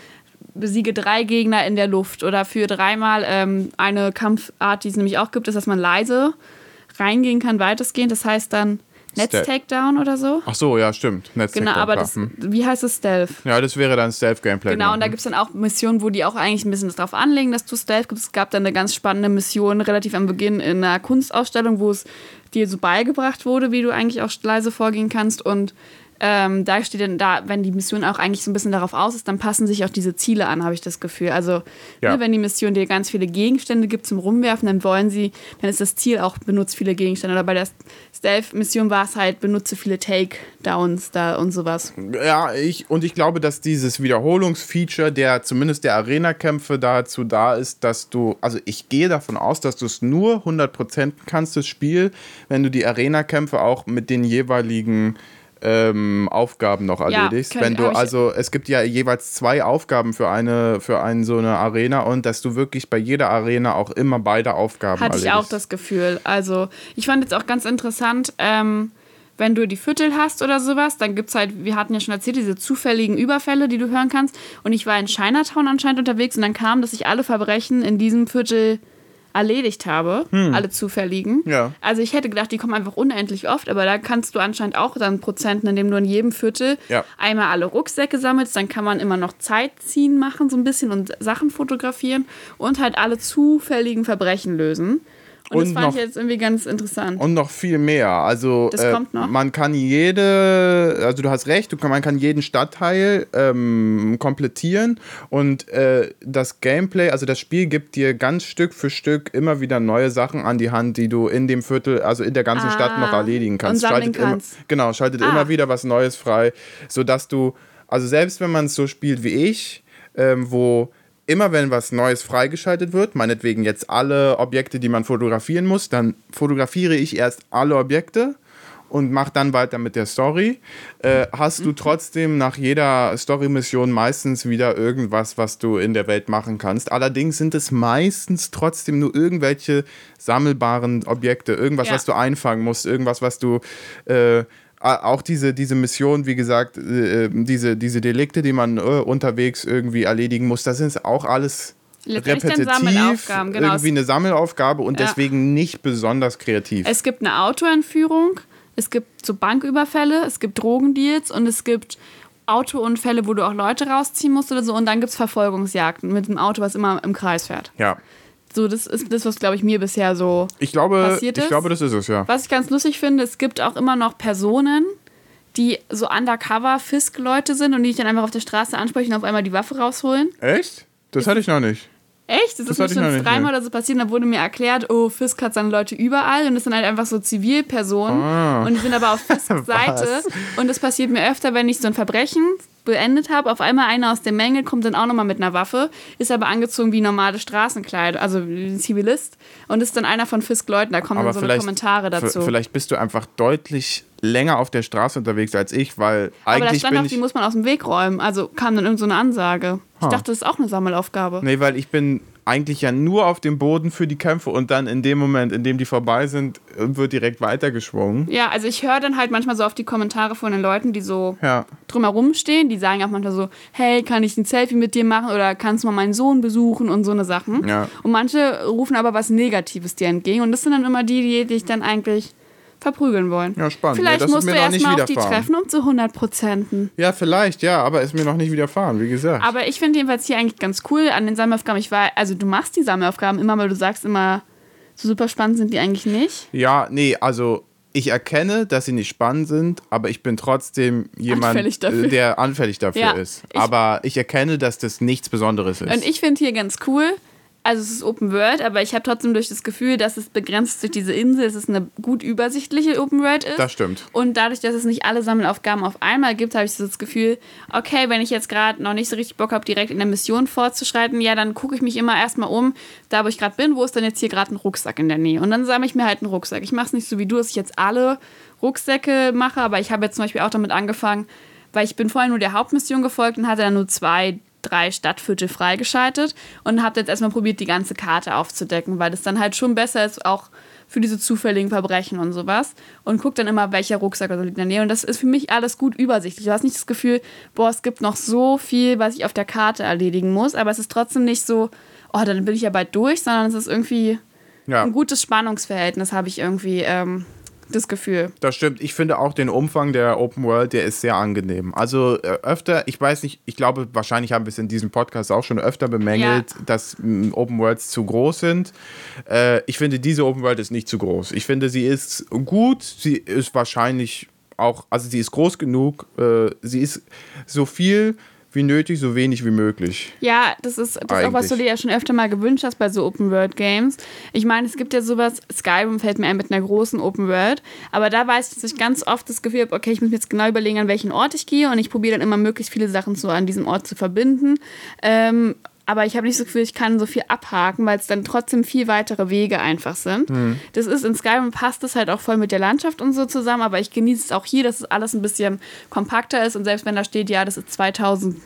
[SPEAKER 1] besiege drei Gegner in der Luft oder für dreimal ähm, eine Kampfart, die es nämlich auch gibt, ist, dass man leise reingehen kann, weitestgehend. Das heißt dann. Netz-Takedown oder so.
[SPEAKER 2] Ach so, ja, stimmt.
[SPEAKER 1] Genau,
[SPEAKER 2] Netzwerk
[SPEAKER 1] aber das,
[SPEAKER 2] hm.
[SPEAKER 1] wie heißt es Stealth?
[SPEAKER 2] Ja, das wäre dann Stealth-Gameplay.
[SPEAKER 1] Genau, und da
[SPEAKER 2] ne?
[SPEAKER 1] gibt es dann auch Missionen, wo die auch eigentlich ein bisschen darauf anlegen, dass du Stealth gibst. Es gab dann eine ganz spannende Mission relativ am Beginn in einer Kunstausstellung, wo es dir so beigebracht wurde, wie du eigentlich auch leise vorgehen kannst. Und ähm, da steht dann da, wenn die Mission auch eigentlich so ein bisschen darauf aus ist, dann passen sich auch diese Ziele an, habe ich das Gefühl. Also,
[SPEAKER 2] Ja.
[SPEAKER 1] ne, wenn die Mission dir ganz viele Gegenstände gibt zum Rumwerfen, dann wollen sie, dann ist das Ziel auch, benutzt viele Gegenstände. Oder bei der Stealth-Mission war es halt, benutze viele Takedowns da und sowas.
[SPEAKER 2] Ja, ich, und ich glaube, dass dieses Wiederholungsfeature der zumindest der Arena-Kämpfe dazu da ist, dass du, also ich gehe davon aus, dass du es nur 100% kannst, das Spiel, wenn du die Arena-Kämpfe auch mit den jeweiligen ähm, Aufgaben noch
[SPEAKER 1] Ja,
[SPEAKER 2] erledigst.
[SPEAKER 1] könnt-
[SPEAKER 2] wenn du, also es gibt ja jeweils zwei Aufgaben für eine, für einen so eine Arena und dass du wirklich bei jeder Arena auch immer beide Aufgaben
[SPEAKER 1] Hatte ich auch
[SPEAKER 2] erledigst.
[SPEAKER 1] das Gefühl. Also, ich fand jetzt auch ganz interessant, ähm, wenn du die Viertel hast oder sowas, dann gibt es halt, wir hatten ja schon erzählt, diese zufälligen Überfälle, die du hören kannst. Und ich war in Chinatown anscheinend unterwegs und dann kam, dass ich alle Verbrechen in diesem Viertel erledigt habe, alle zufälligen.
[SPEAKER 2] Hm. Ja.
[SPEAKER 1] Also ich hätte gedacht, die kommen einfach unendlich oft, aber da kannst du anscheinend auch dann Prozenten, indem du in jedem Viertel
[SPEAKER 2] Ja.
[SPEAKER 1] einmal alle Rucksäcke sammelst, dann kann man immer noch Zeit ziehen machen so ein bisschen und Sachen fotografieren und halt alle zufälligen Verbrechen lösen. Und, das
[SPEAKER 2] Und
[SPEAKER 1] fand
[SPEAKER 2] noch-
[SPEAKER 1] ich jetzt irgendwie ganz interessant.
[SPEAKER 2] Und noch viel mehr. Also
[SPEAKER 1] Das
[SPEAKER 2] äh,
[SPEAKER 1] kommt noch.
[SPEAKER 2] man kann jede, also du hast recht, du kann, man kann jeden Stadtteil ähm, komplettieren und äh, das Gameplay, also das Spiel gibt dir ganz Stück für Stück immer wieder neue Sachen an die Hand, die du in dem Viertel, also in der ganzen
[SPEAKER 1] Ah,
[SPEAKER 2] Stadt noch erledigen kannst.
[SPEAKER 1] und
[SPEAKER 2] Schaltet
[SPEAKER 1] kannst.
[SPEAKER 2] Immer, genau, schaltet
[SPEAKER 1] Ah.
[SPEAKER 2] immer wieder was Neues frei, sodass du, also selbst wenn man es so spielt wie ich, ähm, wo immer wenn was Neues freigeschaltet wird, meinetwegen jetzt alle Objekte, die man fotografieren muss, dann fotografiere ich erst alle Objekte und mache dann weiter mit der Story. Äh, hast du trotzdem nach jeder Story-Mission meistens wieder irgendwas, was du in der Welt machen kannst. Allerdings sind es meistens trotzdem nur irgendwelche sammelbaren Objekte, irgendwas,
[SPEAKER 1] Ja.
[SPEAKER 2] was du einfangen musst, irgendwas, was du äh, auch diese, diese Mission, wie gesagt, äh, diese, diese Delikte, die man äh, unterwegs irgendwie erledigen muss, das sind auch alles repetitiv,
[SPEAKER 1] Sammelaufgaben, genau.
[SPEAKER 2] irgendwie eine Sammelaufgabe und
[SPEAKER 1] Ja.
[SPEAKER 2] deswegen nicht besonders kreativ.
[SPEAKER 1] Es gibt eine Autoentführung, es gibt so Banküberfälle, es gibt Drogendeals und es gibt Autounfälle, wo du auch Leute rausziehen musst oder so. Und dann gibt es Verfolgungsjagden mit dem Auto, was immer im Kreis fährt.
[SPEAKER 2] ja,
[SPEAKER 1] So, das ist das, was, glaube ich, mir bisher so
[SPEAKER 2] ich glaube,
[SPEAKER 1] Passiert
[SPEAKER 2] ich
[SPEAKER 1] es?
[SPEAKER 2] glaube, das ist es, ja.
[SPEAKER 1] Was ich ganz lustig finde, es gibt auch immer noch Personen, die so undercover Fisk-Leute sind und die dich dann einfach auf der Straße ansprechen und auf einmal die Waffe rausholen.
[SPEAKER 2] Echt? Das hatte ich noch nicht.
[SPEAKER 1] Echt? Das, das ist mir schon dreimal oder so passiert. Da wurde mir erklärt, oh, Fisk hat seine Leute überall und das sind halt einfach so Zivilpersonen. Oh. Und die sind aber auf Fisks Seite. Und das passiert mir öfter, wenn ich so ein Verbrechen beendet habe. Auf einmal einer aus der Menge kommt dann auch nochmal mit einer Waffe, ist aber angezogen wie normale Straßenkleid, also ein Zivilist. Und ist dann einer von Fisk-Leuten. Da kommen aber dann so Kommentare dazu.
[SPEAKER 2] Vielleicht bist du einfach deutlich länger auf der Straße unterwegs als ich, weil eigentlich. Aber da stand
[SPEAKER 1] auch, die muss man aus dem Weg räumen. Also kam dann irgendeine so Ansage. Ich dachte, das ist auch eine Sammelaufgabe.
[SPEAKER 2] Nee, weil ich bin eigentlich ja nur auf dem Boden für die Kämpfe und dann in dem Moment, in dem die vorbei sind, wird direkt weitergeschwungen.
[SPEAKER 1] Ja, also ich höre dann halt manchmal so auf die Kommentare von den Leuten, die so ja. drumherum stehen. Die sagen auch manchmal so, hey, kann ich ein Selfie mit dir machen oder kannst du mal meinen Sohn besuchen und so eine Sachen. Ja. Und manche rufen aber was Negatives dir entgegen und das sind dann immer die, die dich dann eigentlich verprügeln wollen.
[SPEAKER 2] Ja, spannend.
[SPEAKER 1] Vielleicht nee, musst du erstmal auf die treffen, um zu 100 Prozenten.
[SPEAKER 2] Ja, vielleicht, ja, aber ist mir noch nicht widerfahren, wie gesagt.
[SPEAKER 1] Aber ich finde jedenfalls hier eigentlich ganz cool an den Sammelaufgaben. Ich war, also du machst die Sammelaufgaben immer, weil du sagst immer, so super spannend sind die eigentlich nicht.
[SPEAKER 2] Ja, nee, also ich erkenne, dass sie nicht spannend sind, aber ich bin trotzdem jemand, anfällig der anfällig dafür ja, ist. Aber ich erkenne, dass das nichts Besonderes ist.
[SPEAKER 1] Und ich finde hier ganz cool, also es ist Open World, aber ich habe trotzdem durch das Gefühl, dass es begrenzt durch diese Insel, dass es eine gut übersichtliche Open World ist.
[SPEAKER 2] Das stimmt.
[SPEAKER 1] Und dadurch, dass es nicht alle Sammelaufgaben auf einmal gibt, habe ich so das Gefühl, okay, wenn ich jetzt gerade noch nicht so richtig Bock habe, direkt in der Mission fortzuschreiten, ja, dann gucke ich mich immer erstmal um, da wo ich gerade bin, wo ist denn jetzt hier gerade ein Rucksack in der Nähe? Und dann sammle ich mir halt einen Rucksack. Ich mache es nicht so wie du, dass ich jetzt alle Rucksäcke mache, aber ich habe jetzt zum Beispiel auch damit angefangen, weil ich bin vorher nur der Hauptmission gefolgt und hatte dann nur zwei drei Stadtviertel freigeschaltet und habe jetzt erstmal probiert, die ganze Karte aufzudecken, weil das dann halt schon besser ist, auch für diese zufälligen Verbrechen und sowas. Und guck dann immer, welcher Rucksack liegt in der Nähe. Und das ist für mich alles gut übersichtlich. Du hast nicht das Gefühl, boah, es gibt noch so viel, was ich auf der Karte erledigen muss, aber es ist trotzdem nicht so, oh, dann bin ich ja bald durch, sondern es ist irgendwie ja. ein gutes Spannungsverhältnis, habe ich irgendwie ähm, das Gefühl.
[SPEAKER 2] Das stimmt. Ich finde auch den Umfang der Open World, der ist sehr angenehm. Also äh, öfter, ich weiß nicht, ich glaube, wahrscheinlich haben wir es in diesem Podcast auch schon öfter bemängelt, ja. dass Open Worlds zu groß sind. Äh, ich finde, diese Open World ist nicht zu groß. Ich finde, sie ist gut, sie ist wahrscheinlich auch, also sie ist groß genug, äh, sie ist so viel wie nötig, so wenig wie möglich.
[SPEAKER 1] Ja, das ist, das ist auch, was du dir ja schon öfter mal gewünscht hast bei so Open-World-Games. Ich meine, es gibt ja sowas, Skyrim fällt mir ein mit einer großen Open-World, aber da weiß ich, dass ich ganz oft das Gefühl habe, okay, ich muss mir jetzt genau überlegen, an welchen Ort ich gehe und ich probiere dann immer möglichst viele Sachen so an diesem Ort zu verbinden. Ähm, aber ich habe nicht so Gefühl, ich kann so viel abhaken, weil es dann trotzdem viel weitere Wege einfach sind. Mhm. Das ist in Skyrim passt es halt auch voll mit der Landschaft und so zusammen, aber ich genieße es auch hier, dass es alles ein bisschen kompakter ist und selbst wenn da steht, ja, das ist 2000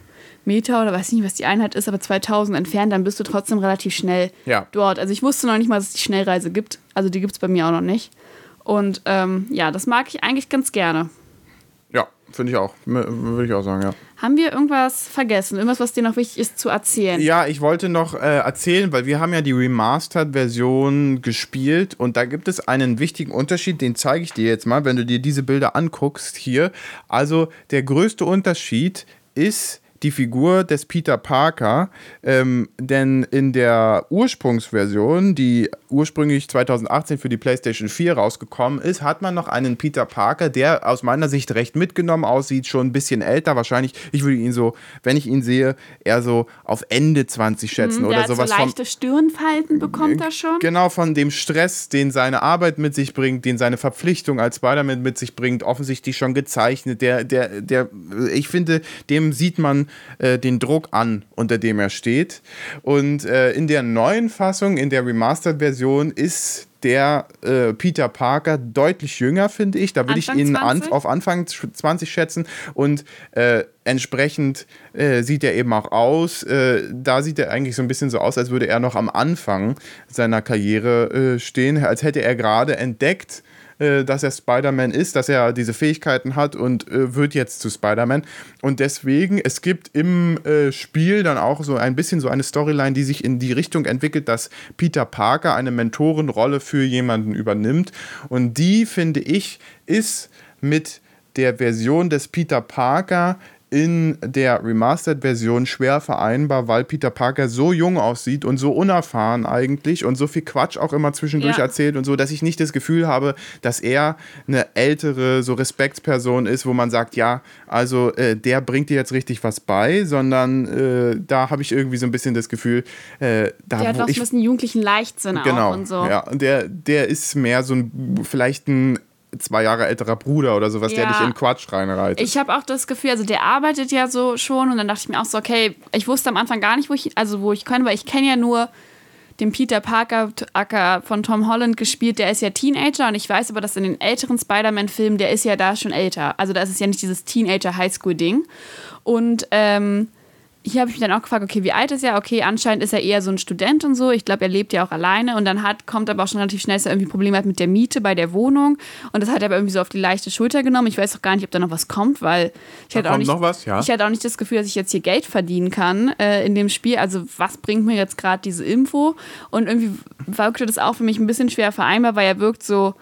[SPEAKER 1] Meter oder weiß nicht, was die Einheit ist, aber 2000 entfernt, dann bist du trotzdem relativ schnell ja. dort. Also ich wusste noch nicht mal, dass es die Schnellreise gibt. Also die gibt es bei mir auch noch nicht. Und ähm, ja, das mag ich eigentlich ganz gerne.
[SPEAKER 2] Ja, finde ich auch. Würde ich auch sagen, ja.
[SPEAKER 1] Haben wir irgendwas vergessen? Irgendwas, was dir noch wichtig ist zu erzählen?
[SPEAKER 2] Ja, ich wollte noch äh, erzählen, weil wir haben ja die Remastered-Version gespielt und da gibt es einen wichtigen Unterschied, den zeige ich dir jetzt mal, wenn du dir diese Bilder anguckst hier. Also der größte Unterschied ist die Figur des Peter Parker, ähm, denn in der Ursprungsversion, die ursprünglich 2018 für die PlayStation 4 rausgekommen ist, hat man noch einen Peter Parker, der aus meiner Sicht recht mitgenommen aussieht, schon ein bisschen älter wahrscheinlich. Ich würde ihn so, wenn ich ihn sehe, eher so auf Ende 20 schätzen mhm, oder sowas.
[SPEAKER 1] So leichte Stirnfalten bekommt er schon.
[SPEAKER 2] Genau, von dem Stress, den seine Arbeit mit sich bringt, den seine Verpflichtung als Spider-Man mit sich bringt, offensichtlich schon gezeichnet. Der, der, der, ich finde, dem sieht man äh, den Druck an, unter dem er steht. Und äh, in der neuen Fassung, in der Remastered-Version, ist der äh, Peter Parker deutlich jünger, finde ich. Da würde ich ihn an, auf Anfang 20 schätzen. Und äh, entsprechend äh, sieht er eben auch aus. Äh, da sieht er eigentlich so ein bisschen so aus, als würde er noch am Anfang seiner Karriere äh, stehen, als hätte er gerade entdeckt, äh, dass er Spider-Man ist, dass er diese Fähigkeiten hat und äh, wird jetzt zu Spider-Man. Und deswegen, es gibt im äh, Spiel dann auch so ein bisschen so eine Storyline, die sich in die Richtung entwickelt, dass Peter Parker eine Mentorenrolle für jemanden übernimmt. Und die, finde ich, ist mit der Version des Peter Parker in der Remastered-Version schwer vereinbar, weil Peter Parker so jung aussieht und so unerfahren eigentlich und so viel Quatsch auch immer zwischendurch ja. erzählt und so, dass ich nicht das Gefühl habe, dass er eine ältere, so Respektsperson ist, wo man sagt, ja, also äh, der bringt dir jetzt richtig was bei, sondern äh, da habe ich irgendwie so ein bisschen das Gefühl, äh, da
[SPEAKER 1] der hat so ein bisschen jugendlichen Leichtsinn
[SPEAKER 2] genau,
[SPEAKER 1] auch und so.
[SPEAKER 2] Ja, der, der ist mehr so ein, vielleicht ein zwei Jahre älterer Bruder oder sowas, ja. der dich in Quatsch reinreitet.
[SPEAKER 1] Ich habe auch das Gefühl, also der arbeitet ja so schon und dann dachte ich mir auch so, okay, ich wusste am Anfang gar nicht, wo ich, also wo ich kann, weil ich kenne ja nur den Peter Parker Acker von Tom Holland gespielt, der ist ja Teenager und ich weiß aber, dass in den älteren Spider-Man-Filmen, der ist ja da schon älter. Also da ist es ja nicht dieses Teenager-Highschool-Ding. Und ähm, hier habe ich mich dann auch gefragt, okay, wie alt ist er? Okay, anscheinend ist er eher so ein Student und so. Ich glaube, er lebt ja auch alleine und dann hat, kommt aber auch schon relativ schnell, dass er irgendwie Probleme hat mit der Miete bei der Wohnung und das hat er aber irgendwie so auf die leichte Schulter genommen. Ich weiß auch gar nicht, ob da noch was kommt, weil ich hatte auch nicht,
[SPEAKER 2] was, ja.
[SPEAKER 1] ich hatte auch nicht das Gefühl, dass ich jetzt hier Geld verdienen kann äh, in dem Spiel. Also was bringt mir jetzt gerade diese Info? Und irgendwie wirkte das auch für mich ein bisschen schwer vereinbar, weil er wirkt so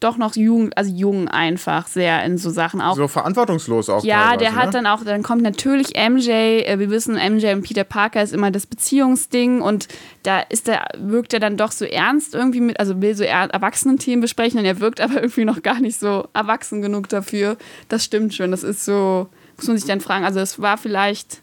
[SPEAKER 1] doch noch jung, also jung einfach sehr in so Sachen auch.
[SPEAKER 2] So verantwortungslos auch.
[SPEAKER 1] Ja, der hat ne? dann auch, dann kommt natürlich MJ, äh, wir wissen, MJ und Peter Parker ist immer das Beziehungsding und da ist der, wirkt er dann doch so ernst irgendwie mit, also will so Erwachsenen-Themen besprechen und er wirkt aber irgendwie noch gar nicht so erwachsen genug dafür. Das stimmt schon, das ist so, muss man sich dann fragen, also es war vielleicht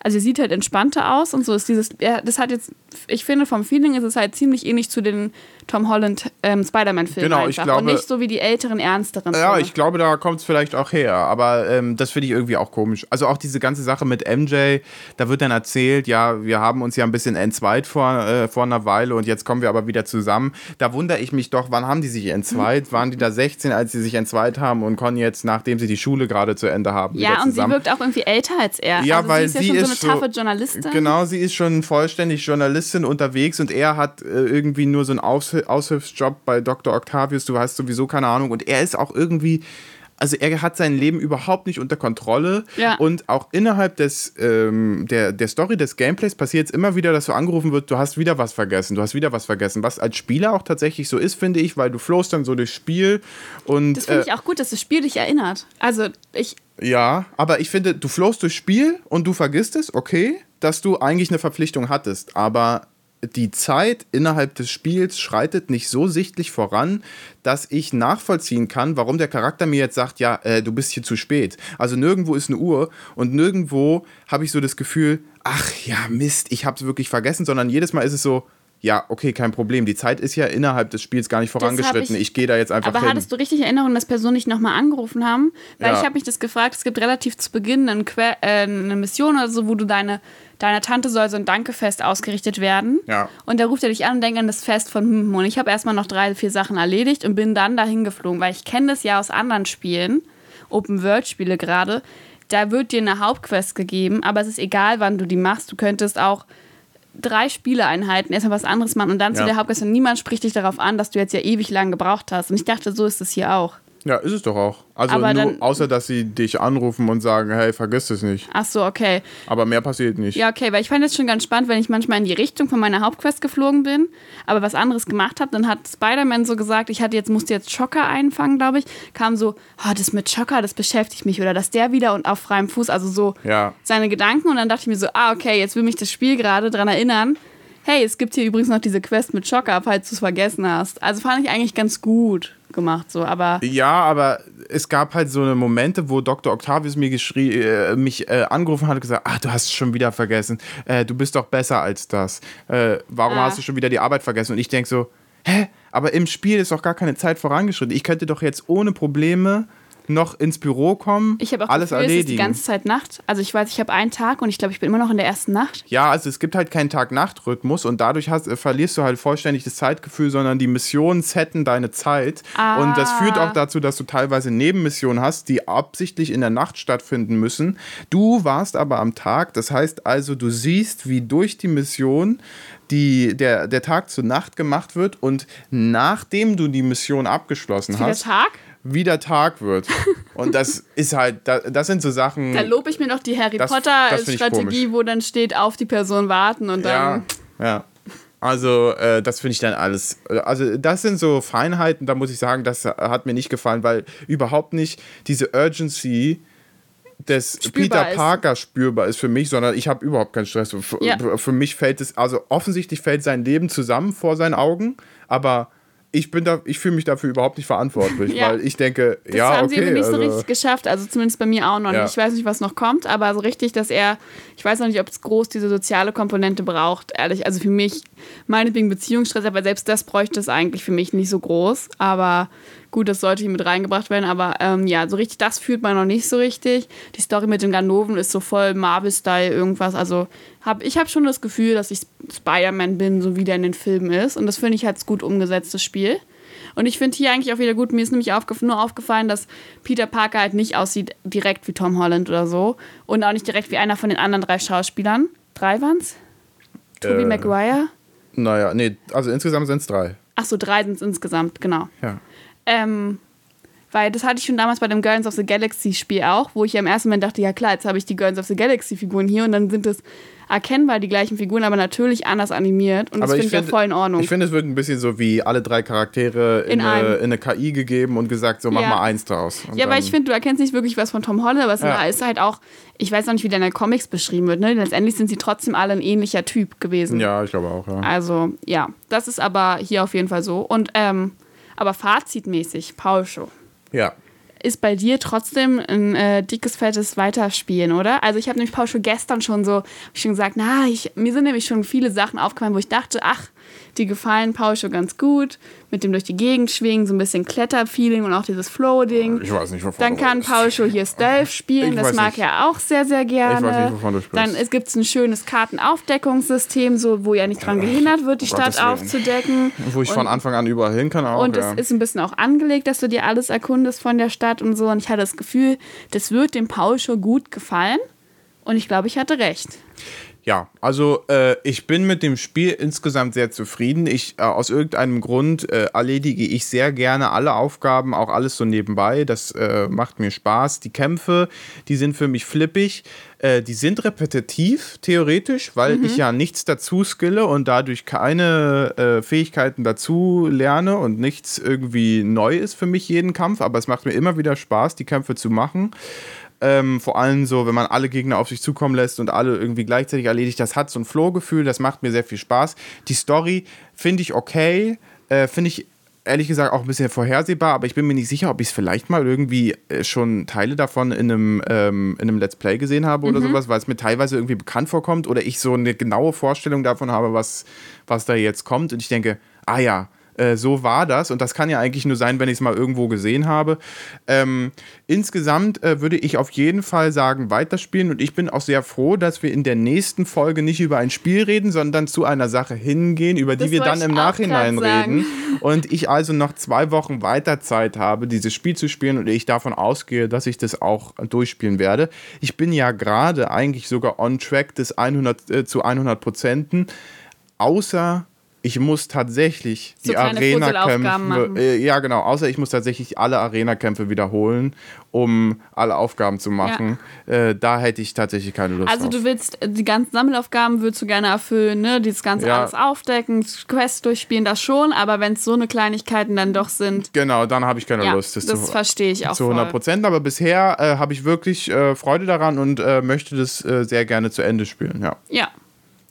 [SPEAKER 1] also er sieht halt entspannter aus und so ist dieses, ja, das hat jetzt, ich finde vom Feeling ist es halt ziemlich ähnlich zu den Tom Holland ähm, Spider-Man-Filmen
[SPEAKER 2] genau, ich glaube,
[SPEAKER 1] und nicht so wie die älteren, ernsteren
[SPEAKER 2] Ja, Filme. ich glaube, da kommt es vielleicht auch her, aber ähm, das finde ich irgendwie auch komisch. Also auch diese ganze Sache mit MJ, da wird dann erzählt, ja, wir haben uns ja ein bisschen entzweit vor, äh, vor einer Weile und jetzt kommen wir aber wieder zusammen. Da wundere ich mich doch, wann haben die sich entzweit? Waren die da 16, als sie sich entzweit haben und konnten jetzt, nachdem sie die Schule gerade zu Ende haben,
[SPEAKER 1] Ja, und sie wirkt auch irgendwie älter als er.
[SPEAKER 2] Ja, also weil sie ist ja schon
[SPEAKER 1] so eine taffe Journalistin.
[SPEAKER 2] Genau, sie ist schon vollständig Journalistin unterwegs und er hat äh, irgendwie nur so einen Aus Aushilfsjob bei Dr. Octavius. Du hast sowieso keine Ahnung. Und er ist auch irgendwie also er hat sein Leben überhaupt nicht unter Kontrolle.
[SPEAKER 1] Ja.
[SPEAKER 2] Und auch innerhalb des, ähm, der, der Story des Gameplays passiert es immer wieder, dass so angerufen wird, du hast wieder was vergessen, du hast wieder was vergessen. Was als Spieler auch tatsächlich so ist, finde ich, weil du flohst dann so durchs Spiel. Und,
[SPEAKER 1] das finde ich äh, auch gut, dass das Spiel dich erinnert. Also ich.
[SPEAKER 2] Ja, aber ich finde, du flohst durchs Spiel und du vergisst es, okay dass du eigentlich eine Verpflichtung hattest, aber die Zeit innerhalb des Spiels schreitet nicht so sichtlich voran, dass ich nachvollziehen kann, warum der Charakter mir jetzt sagt, ja, äh, du bist hier zu spät. Also nirgendwo ist eine Uhr und nirgendwo habe ich so das Gefühl, ach ja, Mist, ich habe es wirklich vergessen, sondern jedes Mal ist es so, ja, okay, kein Problem. Die Zeit ist ja innerhalb des Spiels gar nicht vorangeschritten. Ich, ich gehe da jetzt einfach
[SPEAKER 1] aber
[SPEAKER 2] hin.
[SPEAKER 1] Aber hattest du richtig Erinnerung, dass Personen nicht nochmal angerufen haben? Weil ja. ich habe mich das gefragt, es gibt relativ zu Beginn eine, äh, eine Mission oder so, wo du deine, deiner Tante soll so ein Dankefest ausgerichtet werden.
[SPEAKER 2] Ja.
[SPEAKER 1] Und da ruft er dich an und denkt an das Fest von hm, und ich habe erstmal noch drei, vier Sachen erledigt und bin dann dahin geflogen, weil ich kenne das ja aus anderen Spielen, Open-World-Spiele gerade. Da wird dir eine Hauptquest gegeben, aber es ist egal, wann du die machst. Du könntest auch drei Spieleeinheiten erstmal was anderes machen und dann ja. zu der Hauptquest und niemand spricht dich darauf an, dass du jetzt ja ewig lang gebraucht hast. Und ich dachte, so ist es hier auch.
[SPEAKER 2] Ja, ist es doch auch. Also aber nur, dann, außer dass sie dich anrufen und sagen, hey, vergiss es nicht.
[SPEAKER 1] Ach so, okay.
[SPEAKER 2] Aber mehr passiert nicht.
[SPEAKER 1] Ja, okay, weil ich fand es schon ganz spannend, wenn ich manchmal in die Richtung von meiner Hauptquest geflogen bin, aber was anderes gemacht habe, dann hat Spider-Man so gesagt, ich hatte jetzt musste jetzt Schocker einfangen, glaube ich, kam so, oh, das mit Schocker, das beschäftigt mich oder dass der wieder und auf freiem Fuß, also so
[SPEAKER 2] ja.
[SPEAKER 1] seine Gedanken und dann dachte ich mir so, ah, okay, jetzt will mich das Spiel gerade daran erinnern, hey, es gibt hier übrigens noch diese Quest mit Schocker, falls du es vergessen hast. Also fand ich eigentlich ganz gut gemacht, so, aber.
[SPEAKER 2] Ja, aber es gab halt so eine Momente, wo Dr. Octavius mir äh, mich äh, angerufen hat und gesagt, ach, du hast es schon wieder vergessen. Äh, du bist doch besser als das. Äh, warum ah. hast du schon wieder die Arbeit vergessen? Und ich denke so, hä? Aber im Spiel ist doch gar keine Zeit vorangeschritten. Ich könnte doch jetzt ohne Probleme noch ins Büro kommen,
[SPEAKER 1] ich auch
[SPEAKER 2] alles
[SPEAKER 1] Gefühl, erledigen. Es ist die ganze Zeit Nacht. Also ich weiß, ich habe einen Tag und ich glaube, ich bin immer noch in der ersten Nacht.
[SPEAKER 2] Ja, also es gibt halt keinen Tag-Nacht-Rhythmus und dadurch hast, äh, verlierst du halt vollständig das Zeitgefühl, sondern die Missionen setten deine Zeit. Ah. Und das führt auch dazu, dass du teilweise Nebenmissionen hast, die absichtlich in der Nacht stattfinden müssen. Du warst aber am Tag, das heißt also, du siehst, wie durch die Mission die, der, der Tag zur Nacht gemacht wird und nachdem du die Mission abgeschlossen hast.
[SPEAKER 1] Der Tag?
[SPEAKER 2] Wieder Tag wird. Und das ist halt, das sind so Sachen.
[SPEAKER 1] Da lobe ich mir noch die Harry Potter-Strategie, wo dann steht, auf die Person warten und dann.
[SPEAKER 2] Ja, ja. Also, äh, das finde ich dann alles. Also, das sind so Feinheiten, da muss ich sagen, das hat mir nicht gefallen, weil überhaupt nicht diese Urgency des Peter Parker ist. spürbar ist für mich, sondern ich habe überhaupt keinen Stress. Für, ja. für mich fällt es, also offensichtlich fällt sein Leben zusammen vor seinen Augen, aber ich bin da, ich fühle mich dafür überhaupt nicht verantwortlich, ja. weil ich denke,
[SPEAKER 1] das
[SPEAKER 2] ja,
[SPEAKER 1] haben
[SPEAKER 2] okay,
[SPEAKER 1] sie nicht also, so richtig geschafft, also zumindest bei mir auch noch ja. nicht. Ich weiß nicht, was noch kommt, aber so richtig, dass er, ich weiß noch nicht, ob es groß diese soziale Komponente braucht, ehrlich. Also für mich, meinetwegen Beziehungsstress, aber selbst das bräuchte es eigentlich für mich nicht so groß. Aber gut, das sollte hier mit reingebracht werden, aber ähm, ja, so richtig, das fühlt man noch nicht so richtig. Die Story mit den Ganoven ist so voll Marvel-Style irgendwas. Also hab, ich habe schon das Gefühl, dass ich Spider-Man bin, so wie der in den Filmen ist. Und das finde ich halt gut umgesetztes Spiel. Und ich finde hier eigentlich auch wieder gut, mir ist nämlich aufgef nur aufgefallen, dass Peter Parker halt nicht aussieht direkt wie Tom Holland oder so. Und auch nicht direkt wie einer von den anderen drei Schauspielern. Drei waren's? Tobey äh, Maguire?
[SPEAKER 2] Naja, nee, also insgesamt sind es drei.
[SPEAKER 1] Ach so, drei sind es insgesamt, genau.
[SPEAKER 2] Ja.
[SPEAKER 1] Ähm, weil das hatte ich schon damals bei dem Guardians of the Galaxy Spiel auch, wo ich ja im ersten Moment dachte, ja klar, jetzt habe ich die Guardians of the Galaxy Figuren hier und dann sind es erkennbar die gleichen Figuren, aber natürlich anders animiert und das finde ich ja voll in Ordnung.
[SPEAKER 2] Ich finde, es wird ein bisschen so wie alle drei Charaktere in, in, eine, in, eine, KI gegeben und gesagt, so mach ja. mal eins draus.
[SPEAKER 1] Und ja, aber ich finde, du erkennst nicht wirklich was von Tom Holland, aber es ja. ist halt auch, ich weiß noch nicht, wie der in den Comics beschrieben wird, ne? Letztendlich sind sie trotzdem alle ein ähnlicher Typ gewesen.
[SPEAKER 2] Ja, ich glaube auch, ja.
[SPEAKER 1] Also, ja, das ist aber hier auf jeden Fall so. Und ähm, aber fazitmäßig, Paul Show.
[SPEAKER 2] Ja.
[SPEAKER 1] Ist bei dir trotzdem ein äh, dickes, fettes Weiterspielen, oder? Also ich habe nämlich Paul Show gestern schon so, schon gesagt, na, ich, mir sind nämlich schon viele Sachen aufgefallen, wo ich dachte, ach, die gefallen Paul schon ganz gut. Mit dem durch die Gegend schwingen, so ein bisschen Kletterfeeling und auch dieses Flow-Ding.
[SPEAKER 2] Ich weiß nicht, wovon
[SPEAKER 1] Dann kann Paul schon hier Stealth spielen, das mag nicht. er auch sehr, sehr gerne. Ich weiß nicht, wovon du sprichst. Dann gibt es ein schönes Kartenaufdeckungssystem, so, wo ja nicht dran gehindert wird, die oh, Stadt aufzudecken.
[SPEAKER 2] Wo ich und, von Anfang an überall hin kann auch.
[SPEAKER 1] Und es ist ein bisschen auch angelegt, dass du dir alles erkundest von der Stadt und so. Und ich hatte das Gefühl, das wird dem Paul schon gut gefallen. Und ich glaube, ich hatte recht.
[SPEAKER 2] Ja, also äh, ich bin mit dem Spiel insgesamt sehr zufrieden. Ich äh, aus irgendeinem Grund äh, erledige ich sehr gerne alle Aufgaben, auch alles so nebenbei. Das äh, macht mir Spaß. Die Kämpfe, die sind für mich flippig. Äh, die sind repetitiv, theoretisch, weil mhm. ich ja nichts dazu skille und dadurch keine äh, Fähigkeiten dazu lerne und nichts irgendwie neu ist für mich jeden Kampf. Aber es macht mir immer wieder Spaß, die Kämpfe zu machen. Ähm, vor allem so, wenn man alle Gegner auf sich zukommen lässt und alle irgendwie gleichzeitig erledigt, das hat so ein Flow-Gefühl, das macht mir sehr viel Spaß. Die Story finde ich okay, äh, finde ich ehrlich gesagt auch ein bisschen vorhersehbar, aber ich bin mir nicht sicher, ob ich es vielleicht mal irgendwie äh, schon Teile davon in einem, ähm, in einem Let's Play gesehen habe oder mhm. sowas, weil es mir teilweise irgendwie bekannt vorkommt oder ich so eine genaue Vorstellung davon habe, was, was da jetzt kommt und ich denke, ah ja, äh, so war das und das kann ja eigentlich nur sein, wenn ich es mal irgendwo gesehen habe. Ähm, insgesamt äh, würde ich auf jeden Fall sagen, weiterspielen und ich bin auch sehr froh, dass wir in der nächsten Folge nicht über ein Spiel reden, sondern zu einer Sache hingehen, über die das wir dann im Nachhinein reden und ich also noch zwei Wochen weiter Zeit habe, dieses Spiel zu spielen und ich davon ausgehe, dass ich das auch durchspielen werde. Ich bin ja gerade eigentlich sogar on track des 100 äh, zu 100 Prozenten, außer ich muss tatsächlich so die Arena-Kämpfe. Äh, ja, genau. Außer ich muss tatsächlich alle Arena-Kämpfe wiederholen, um alle Aufgaben zu machen. Ja. Äh, da hätte ich tatsächlich keine Lust
[SPEAKER 1] Also, drauf. du willst äh, die ganzen Sammelaufgaben würdest du gerne erfüllen, ne? Dieses ganze ja. alles aufdecken, Quests durchspielen, das schon. Aber wenn es so eine Kleinigkeiten dann doch sind.
[SPEAKER 2] Genau, dann habe ich keine ja, Lust.
[SPEAKER 1] Das, das verstehe ich auch.
[SPEAKER 2] Zu 100 Prozent. Aber bisher äh, habe ich wirklich äh, Freude daran und äh, möchte das sehr gerne zu Ende spielen. Ja.
[SPEAKER 1] Ja.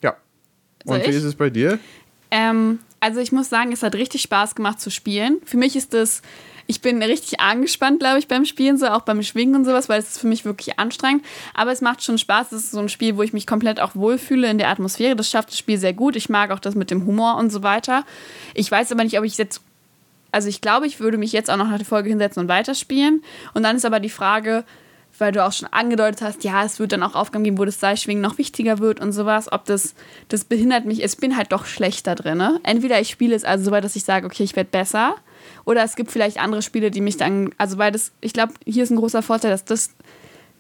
[SPEAKER 2] Ja. Und wie ist es bei dir?
[SPEAKER 1] Ähm, also ich muss sagen, es hat richtig Spaß gemacht zu spielen. Für mich ist es, ich bin richtig angespannt, glaube ich, beim Spielen, so auch beim Schwingen und sowas, weil es ist für mich wirklich anstrengend. Aber es macht schon Spaß. Es ist so ein Spiel, wo ich mich komplett auch wohlfühle in der Atmosphäre. Das schafft das Spiel sehr gut. Ich mag auch das mit dem Humor und so weiter. Ich weiß aber nicht, ob ich jetzt also ich glaube, ich würde mich jetzt auch noch nach der Folge hinsetzen und weiterspielen. Und dann ist aber die Frage, weil du auch schon angedeutet hast, ja, es wird dann auch Aufgaben geben, wo das Seilschwingen noch wichtiger wird und sowas. Ob das, das behindert mich, ich bin halt doch schlechter drin. Ne? Entweder ich spiele es also so weit, dass ich sage, okay, ich werde besser. Oder es gibt vielleicht andere Spiele, die mich dann, also weil das, ich glaube, hier ist ein großer Vorteil, dass das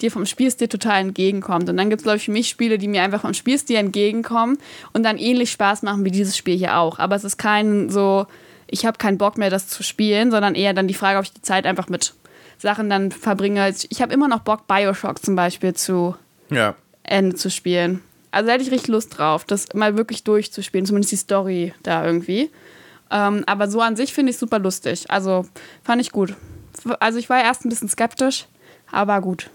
[SPEAKER 1] dir vom Spielstil total entgegenkommt. Und dann gibt es, glaube ich, für mich Spiele, die mir einfach vom Spielstil entgegenkommen und dann ähnlich Spaß machen wie dieses Spiel hier auch. Aber es ist kein so, ich habe keinen Bock mehr, das zu spielen, sondern eher dann die Frage, ob ich die Zeit einfach mit Sachen dann verbringe. Ich habe immer noch Bock, Bioshock zum Beispiel zu
[SPEAKER 2] ja.
[SPEAKER 1] Ende zu spielen. Also da hätte ich richtig Lust drauf, das mal wirklich durchzuspielen, zumindest die Story da irgendwie. Ähm, aber so an sich finde ich super lustig. Also fand ich gut. Also ich war erst ein bisschen skeptisch, aber gut.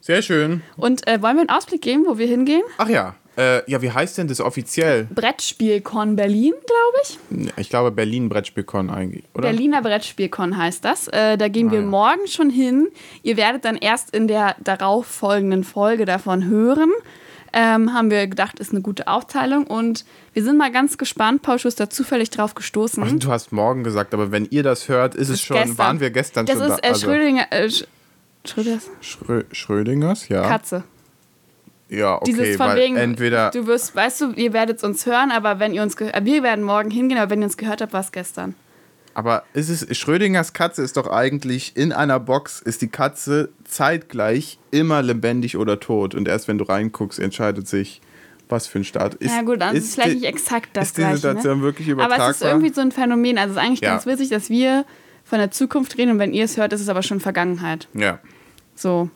[SPEAKER 2] Sehr schön.
[SPEAKER 1] Und äh, wollen wir einen Ausblick geben, wo wir hingehen?
[SPEAKER 2] Ach ja. Äh, ja, wie heißt denn das offiziell?
[SPEAKER 1] Brettspielcon Berlin, glaube ich.
[SPEAKER 2] Ich glaube Berlin Brettspielcon eigentlich, oder?
[SPEAKER 1] Berliner Brettspielcon heißt das. Äh, da gehen
[SPEAKER 2] Ah,
[SPEAKER 1] wir
[SPEAKER 2] ja.
[SPEAKER 1] morgen schon hin. Ihr werdet dann erst in der darauffolgenden Folge davon hören. Ähm, haben wir gedacht, ist eine gute Aufteilung. Und wir sind mal ganz gespannt. Paul Schuh ist da zufällig drauf gestoßen.
[SPEAKER 2] Ach, du hast morgen gesagt, aber wenn ihr das hört, ist es schon,
[SPEAKER 1] Gestern.
[SPEAKER 2] waren wir gestern
[SPEAKER 1] das
[SPEAKER 2] schon
[SPEAKER 1] ist
[SPEAKER 2] da.
[SPEAKER 1] äh, Schrödinger. Äh, Sch Schröders?
[SPEAKER 2] Schrö Schrödingers, ja.
[SPEAKER 1] Katze.
[SPEAKER 2] Ja, okay,
[SPEAKER 1] Dieses von wegen,
[SPEAKER 2] entweder
[SPEAKER 1] du wirst, weißt du, ihr werdet uns hören, aber wenn ihr uns gehört, wir werden morgen hingehen, aber wenn ihr uns gehört habt, war es gestern.
[SPEAKER 2] Aber ist es, Schrödingers Katze ist doch eigentlich in einer Box, ist die Katze zeitgleich immer lebendig oder tot. Und erst wenn du reinguckst, entscheidet sich, was für ein Start ist.
[SPEAKER 1] ja gut, dann ist es vielleicht nicht exakt das
[SPEAKER 2] Ist die
[SPEAKER 1] Gleiche,
[SPEAKER 2] Situation
[SPEAKER 1] ne?
[SPEAKER 2] wirklich
[SPEAKER 1] Aber
[SPEAKER 2] übertragbar?
[SPEAKER 1] es ist irgendwie so ein Phänomen. Also es ist eigentlich
[SPEAKER 2] Ja.
[SPEAKER 1] ganz witzig, dass wir von der Zukunft reden und wenn ihr es hört, ist es aber schon Vergangenheit.
[SPEAKER 2] ja.
[SPEAKER 1] So.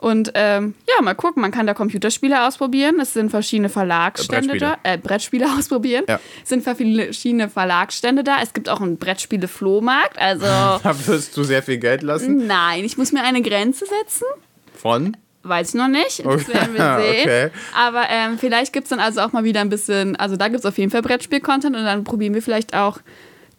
[SPEAKER 1] Und ähm, ja, mal gucken, man kann da Computerspiele ausprobieren. Es sind verschiedene Verlagsstände
[SPEAKER 2] Brettspiele.
[SPEAKER 1] da. Äh, Brettspiele ausprobieren.
[SPEAKER 2] Ja.
[SPEAKER 1] Es sind verschiedene Verlagsstände da. Es gibt auch einen Brettspiele-Flohmarkt. Also
[SPEAKER 2] Da wirst du sehr viel Geld lassen.
[SPEAKER 1] nein, ich muss mir eine Grenze setzen.
[SPEAKER 2] Von?
[SPEAKER 1] Weiß ich noch nicht. Das werden wir sehen.
[SPEAKER 2] Okay.
[SPEAKER 1] Aber ähm, vielleicht gibt es dann also auch mal wieder ein bisschen, also da gibt es auf jeden Fall Brettspiel-Content und dann probieren wir vielleicht auch,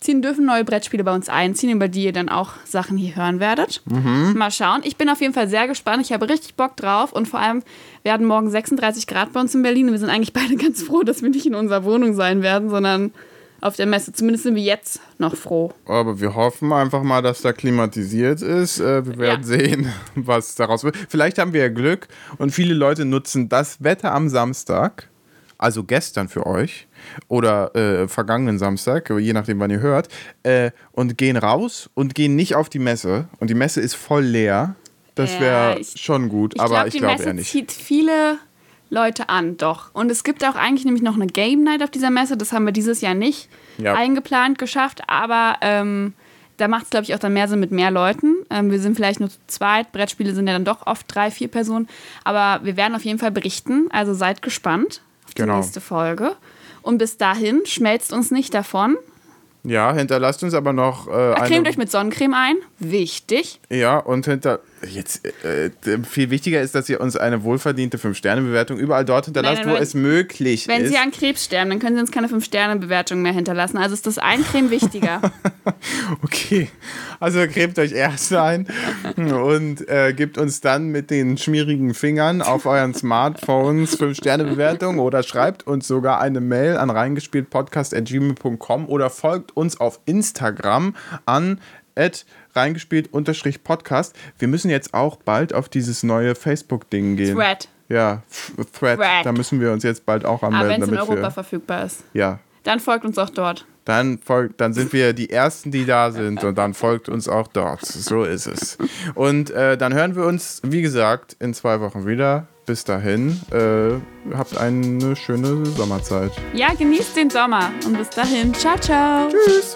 [SPEAKER 1] ziehen dürfen neue Brettspiele bei uns einziehen, über die ihr dann auch Sachen hier hören werdet.
[SPEAKER 2] Mhm.
[SPEAKER 1] Mal schauen. Ich bin auf jeden Fall sehr gespannt. Ich habe richtig Bock drauf und vor allem werden morgen 36 Grad bei uns in Berlin und wir sind eigentlich beide ganz froh, dass wir nicht in unserer Wohnung sein werden, sondern auf der Messe. Zumindest sind wir jetzt noch froh.
[SPEAKER 2] Aber wir hoffen einfach mal, dass da klimatisiert ist. Äh, Wir werden
[SPEAKER 1] Ja.
[SPEAKER 2] sehen, was daraus wird. Vielleicht haben wir ja Glück und viele Leute nutzen das Wetter am Samstag, also gestern für euch oder äh, vergangenen Samstag, je nachdem, wann ihr hört, äh, und gehen raus und gehen nicht auf die Messe. Und die Messe ist voll leer. Das wäre
[SPEAKER 1] ich-
[SPEAKER 2] schon gut,
[SPEAKER 1] Ich
[SPEAKER 2] aber
[SPEAKER 1] glaube,
[SPEAKER 2] ich glaube eher nicht.
[SPEAKER 1] zieht viele Leute an, doch. Und es gibt auch eigentlich nämlich noch eine Game Night auf dieser Messe. Das haben wir dieses Jahr nicht
[SPEAKER 2] Ja.
[SPEAKER 1] eingeplant geschafft, aber ähm, da macht es, glaube ich, auch dann mehr Sinn mit mehr Leuten. Ähm, wir sind vielleicht nur zu zweit. Brettspiele sind ja dann doch oft drei, vier Personen. Aber wir werden auf jeden Fall berichten. Also seid gespannt auf die
[SPEAKER 2] Genau.
[SPEAKER 1] nächste Folge. Und bis dahin schmelzt uns nicht davon.
[SPEAKER 2] Ja, hinterlasst uns aber noch äh,
[SPEAKER 1] Cremt euch mit Sonnencreme ein. Wichtig.
[SPEAKER 2] Ja, und hinter. Jetzt, äh, äh, viel wichtiger ist, dass ihr uns eine wohlverdiente 5-Sterne-Bewertung überall dort hinterlasst,
[SPEAKER 1] Nein,
[SPEAKER 2] wo
[SPEAKER 1] nein, nein.
[SPEAKER 2] es möglich
[SPEAKER 1] Wenn
[SPEAKER 2] ist.
[SPEAKER 1] Sie an Krebs sterben, dann können Sie uns keine 5-Sterne-Bewertung mehr hinterlassen. Also ist das Eincremen wichtiger.
[SPEAKER 2] Okay, also cremt euch erst ein und äh, gebt uns dann mit den schmierigen Fingern auf euren Smartphones 5-Sterne-Bewertung oder schreibt uns sogar eine Mail an reingespieltpodcast.gmail.com oder folgt uns auf Instagram an reingespielt-podcast. Wir müssen jetzt auch bald auf dieses neue Facebook-Ding gehen.
[SPEAKER 1] Thread.
[SPEAKER 2] Ja, Th- Thread.
[SPEAKER 1] Thread.
[SPEAKER 2] Da müssen wir uns jetzt bald auch
[SPEAKER 1] Aber
[SPEAKER 2] anmelden,
[SPEAKER 1] wenn es in Europa
[SPEAKER 2] wir.
[SPEAKER 1] verfügbar ist.
[SPEAKER 2] Ja,
[SPEAKER 1] Dann folgt uns auch dort.
[SPEAKER 2] dann, folgt, dann sind wir die Ersten, die da sind und dann folgt uns auch dort. So ist es. Und äh, dann hören wir uns, wie gesagt, in zwei Wochen wieder. Bis dahin, äh, habt eine schöne Sommerzeit.
[SPEAKER 1] Ja, genießt den Sommer und bis dahin. Ciao, ciao.
[SPEAKER 2] Tschüss.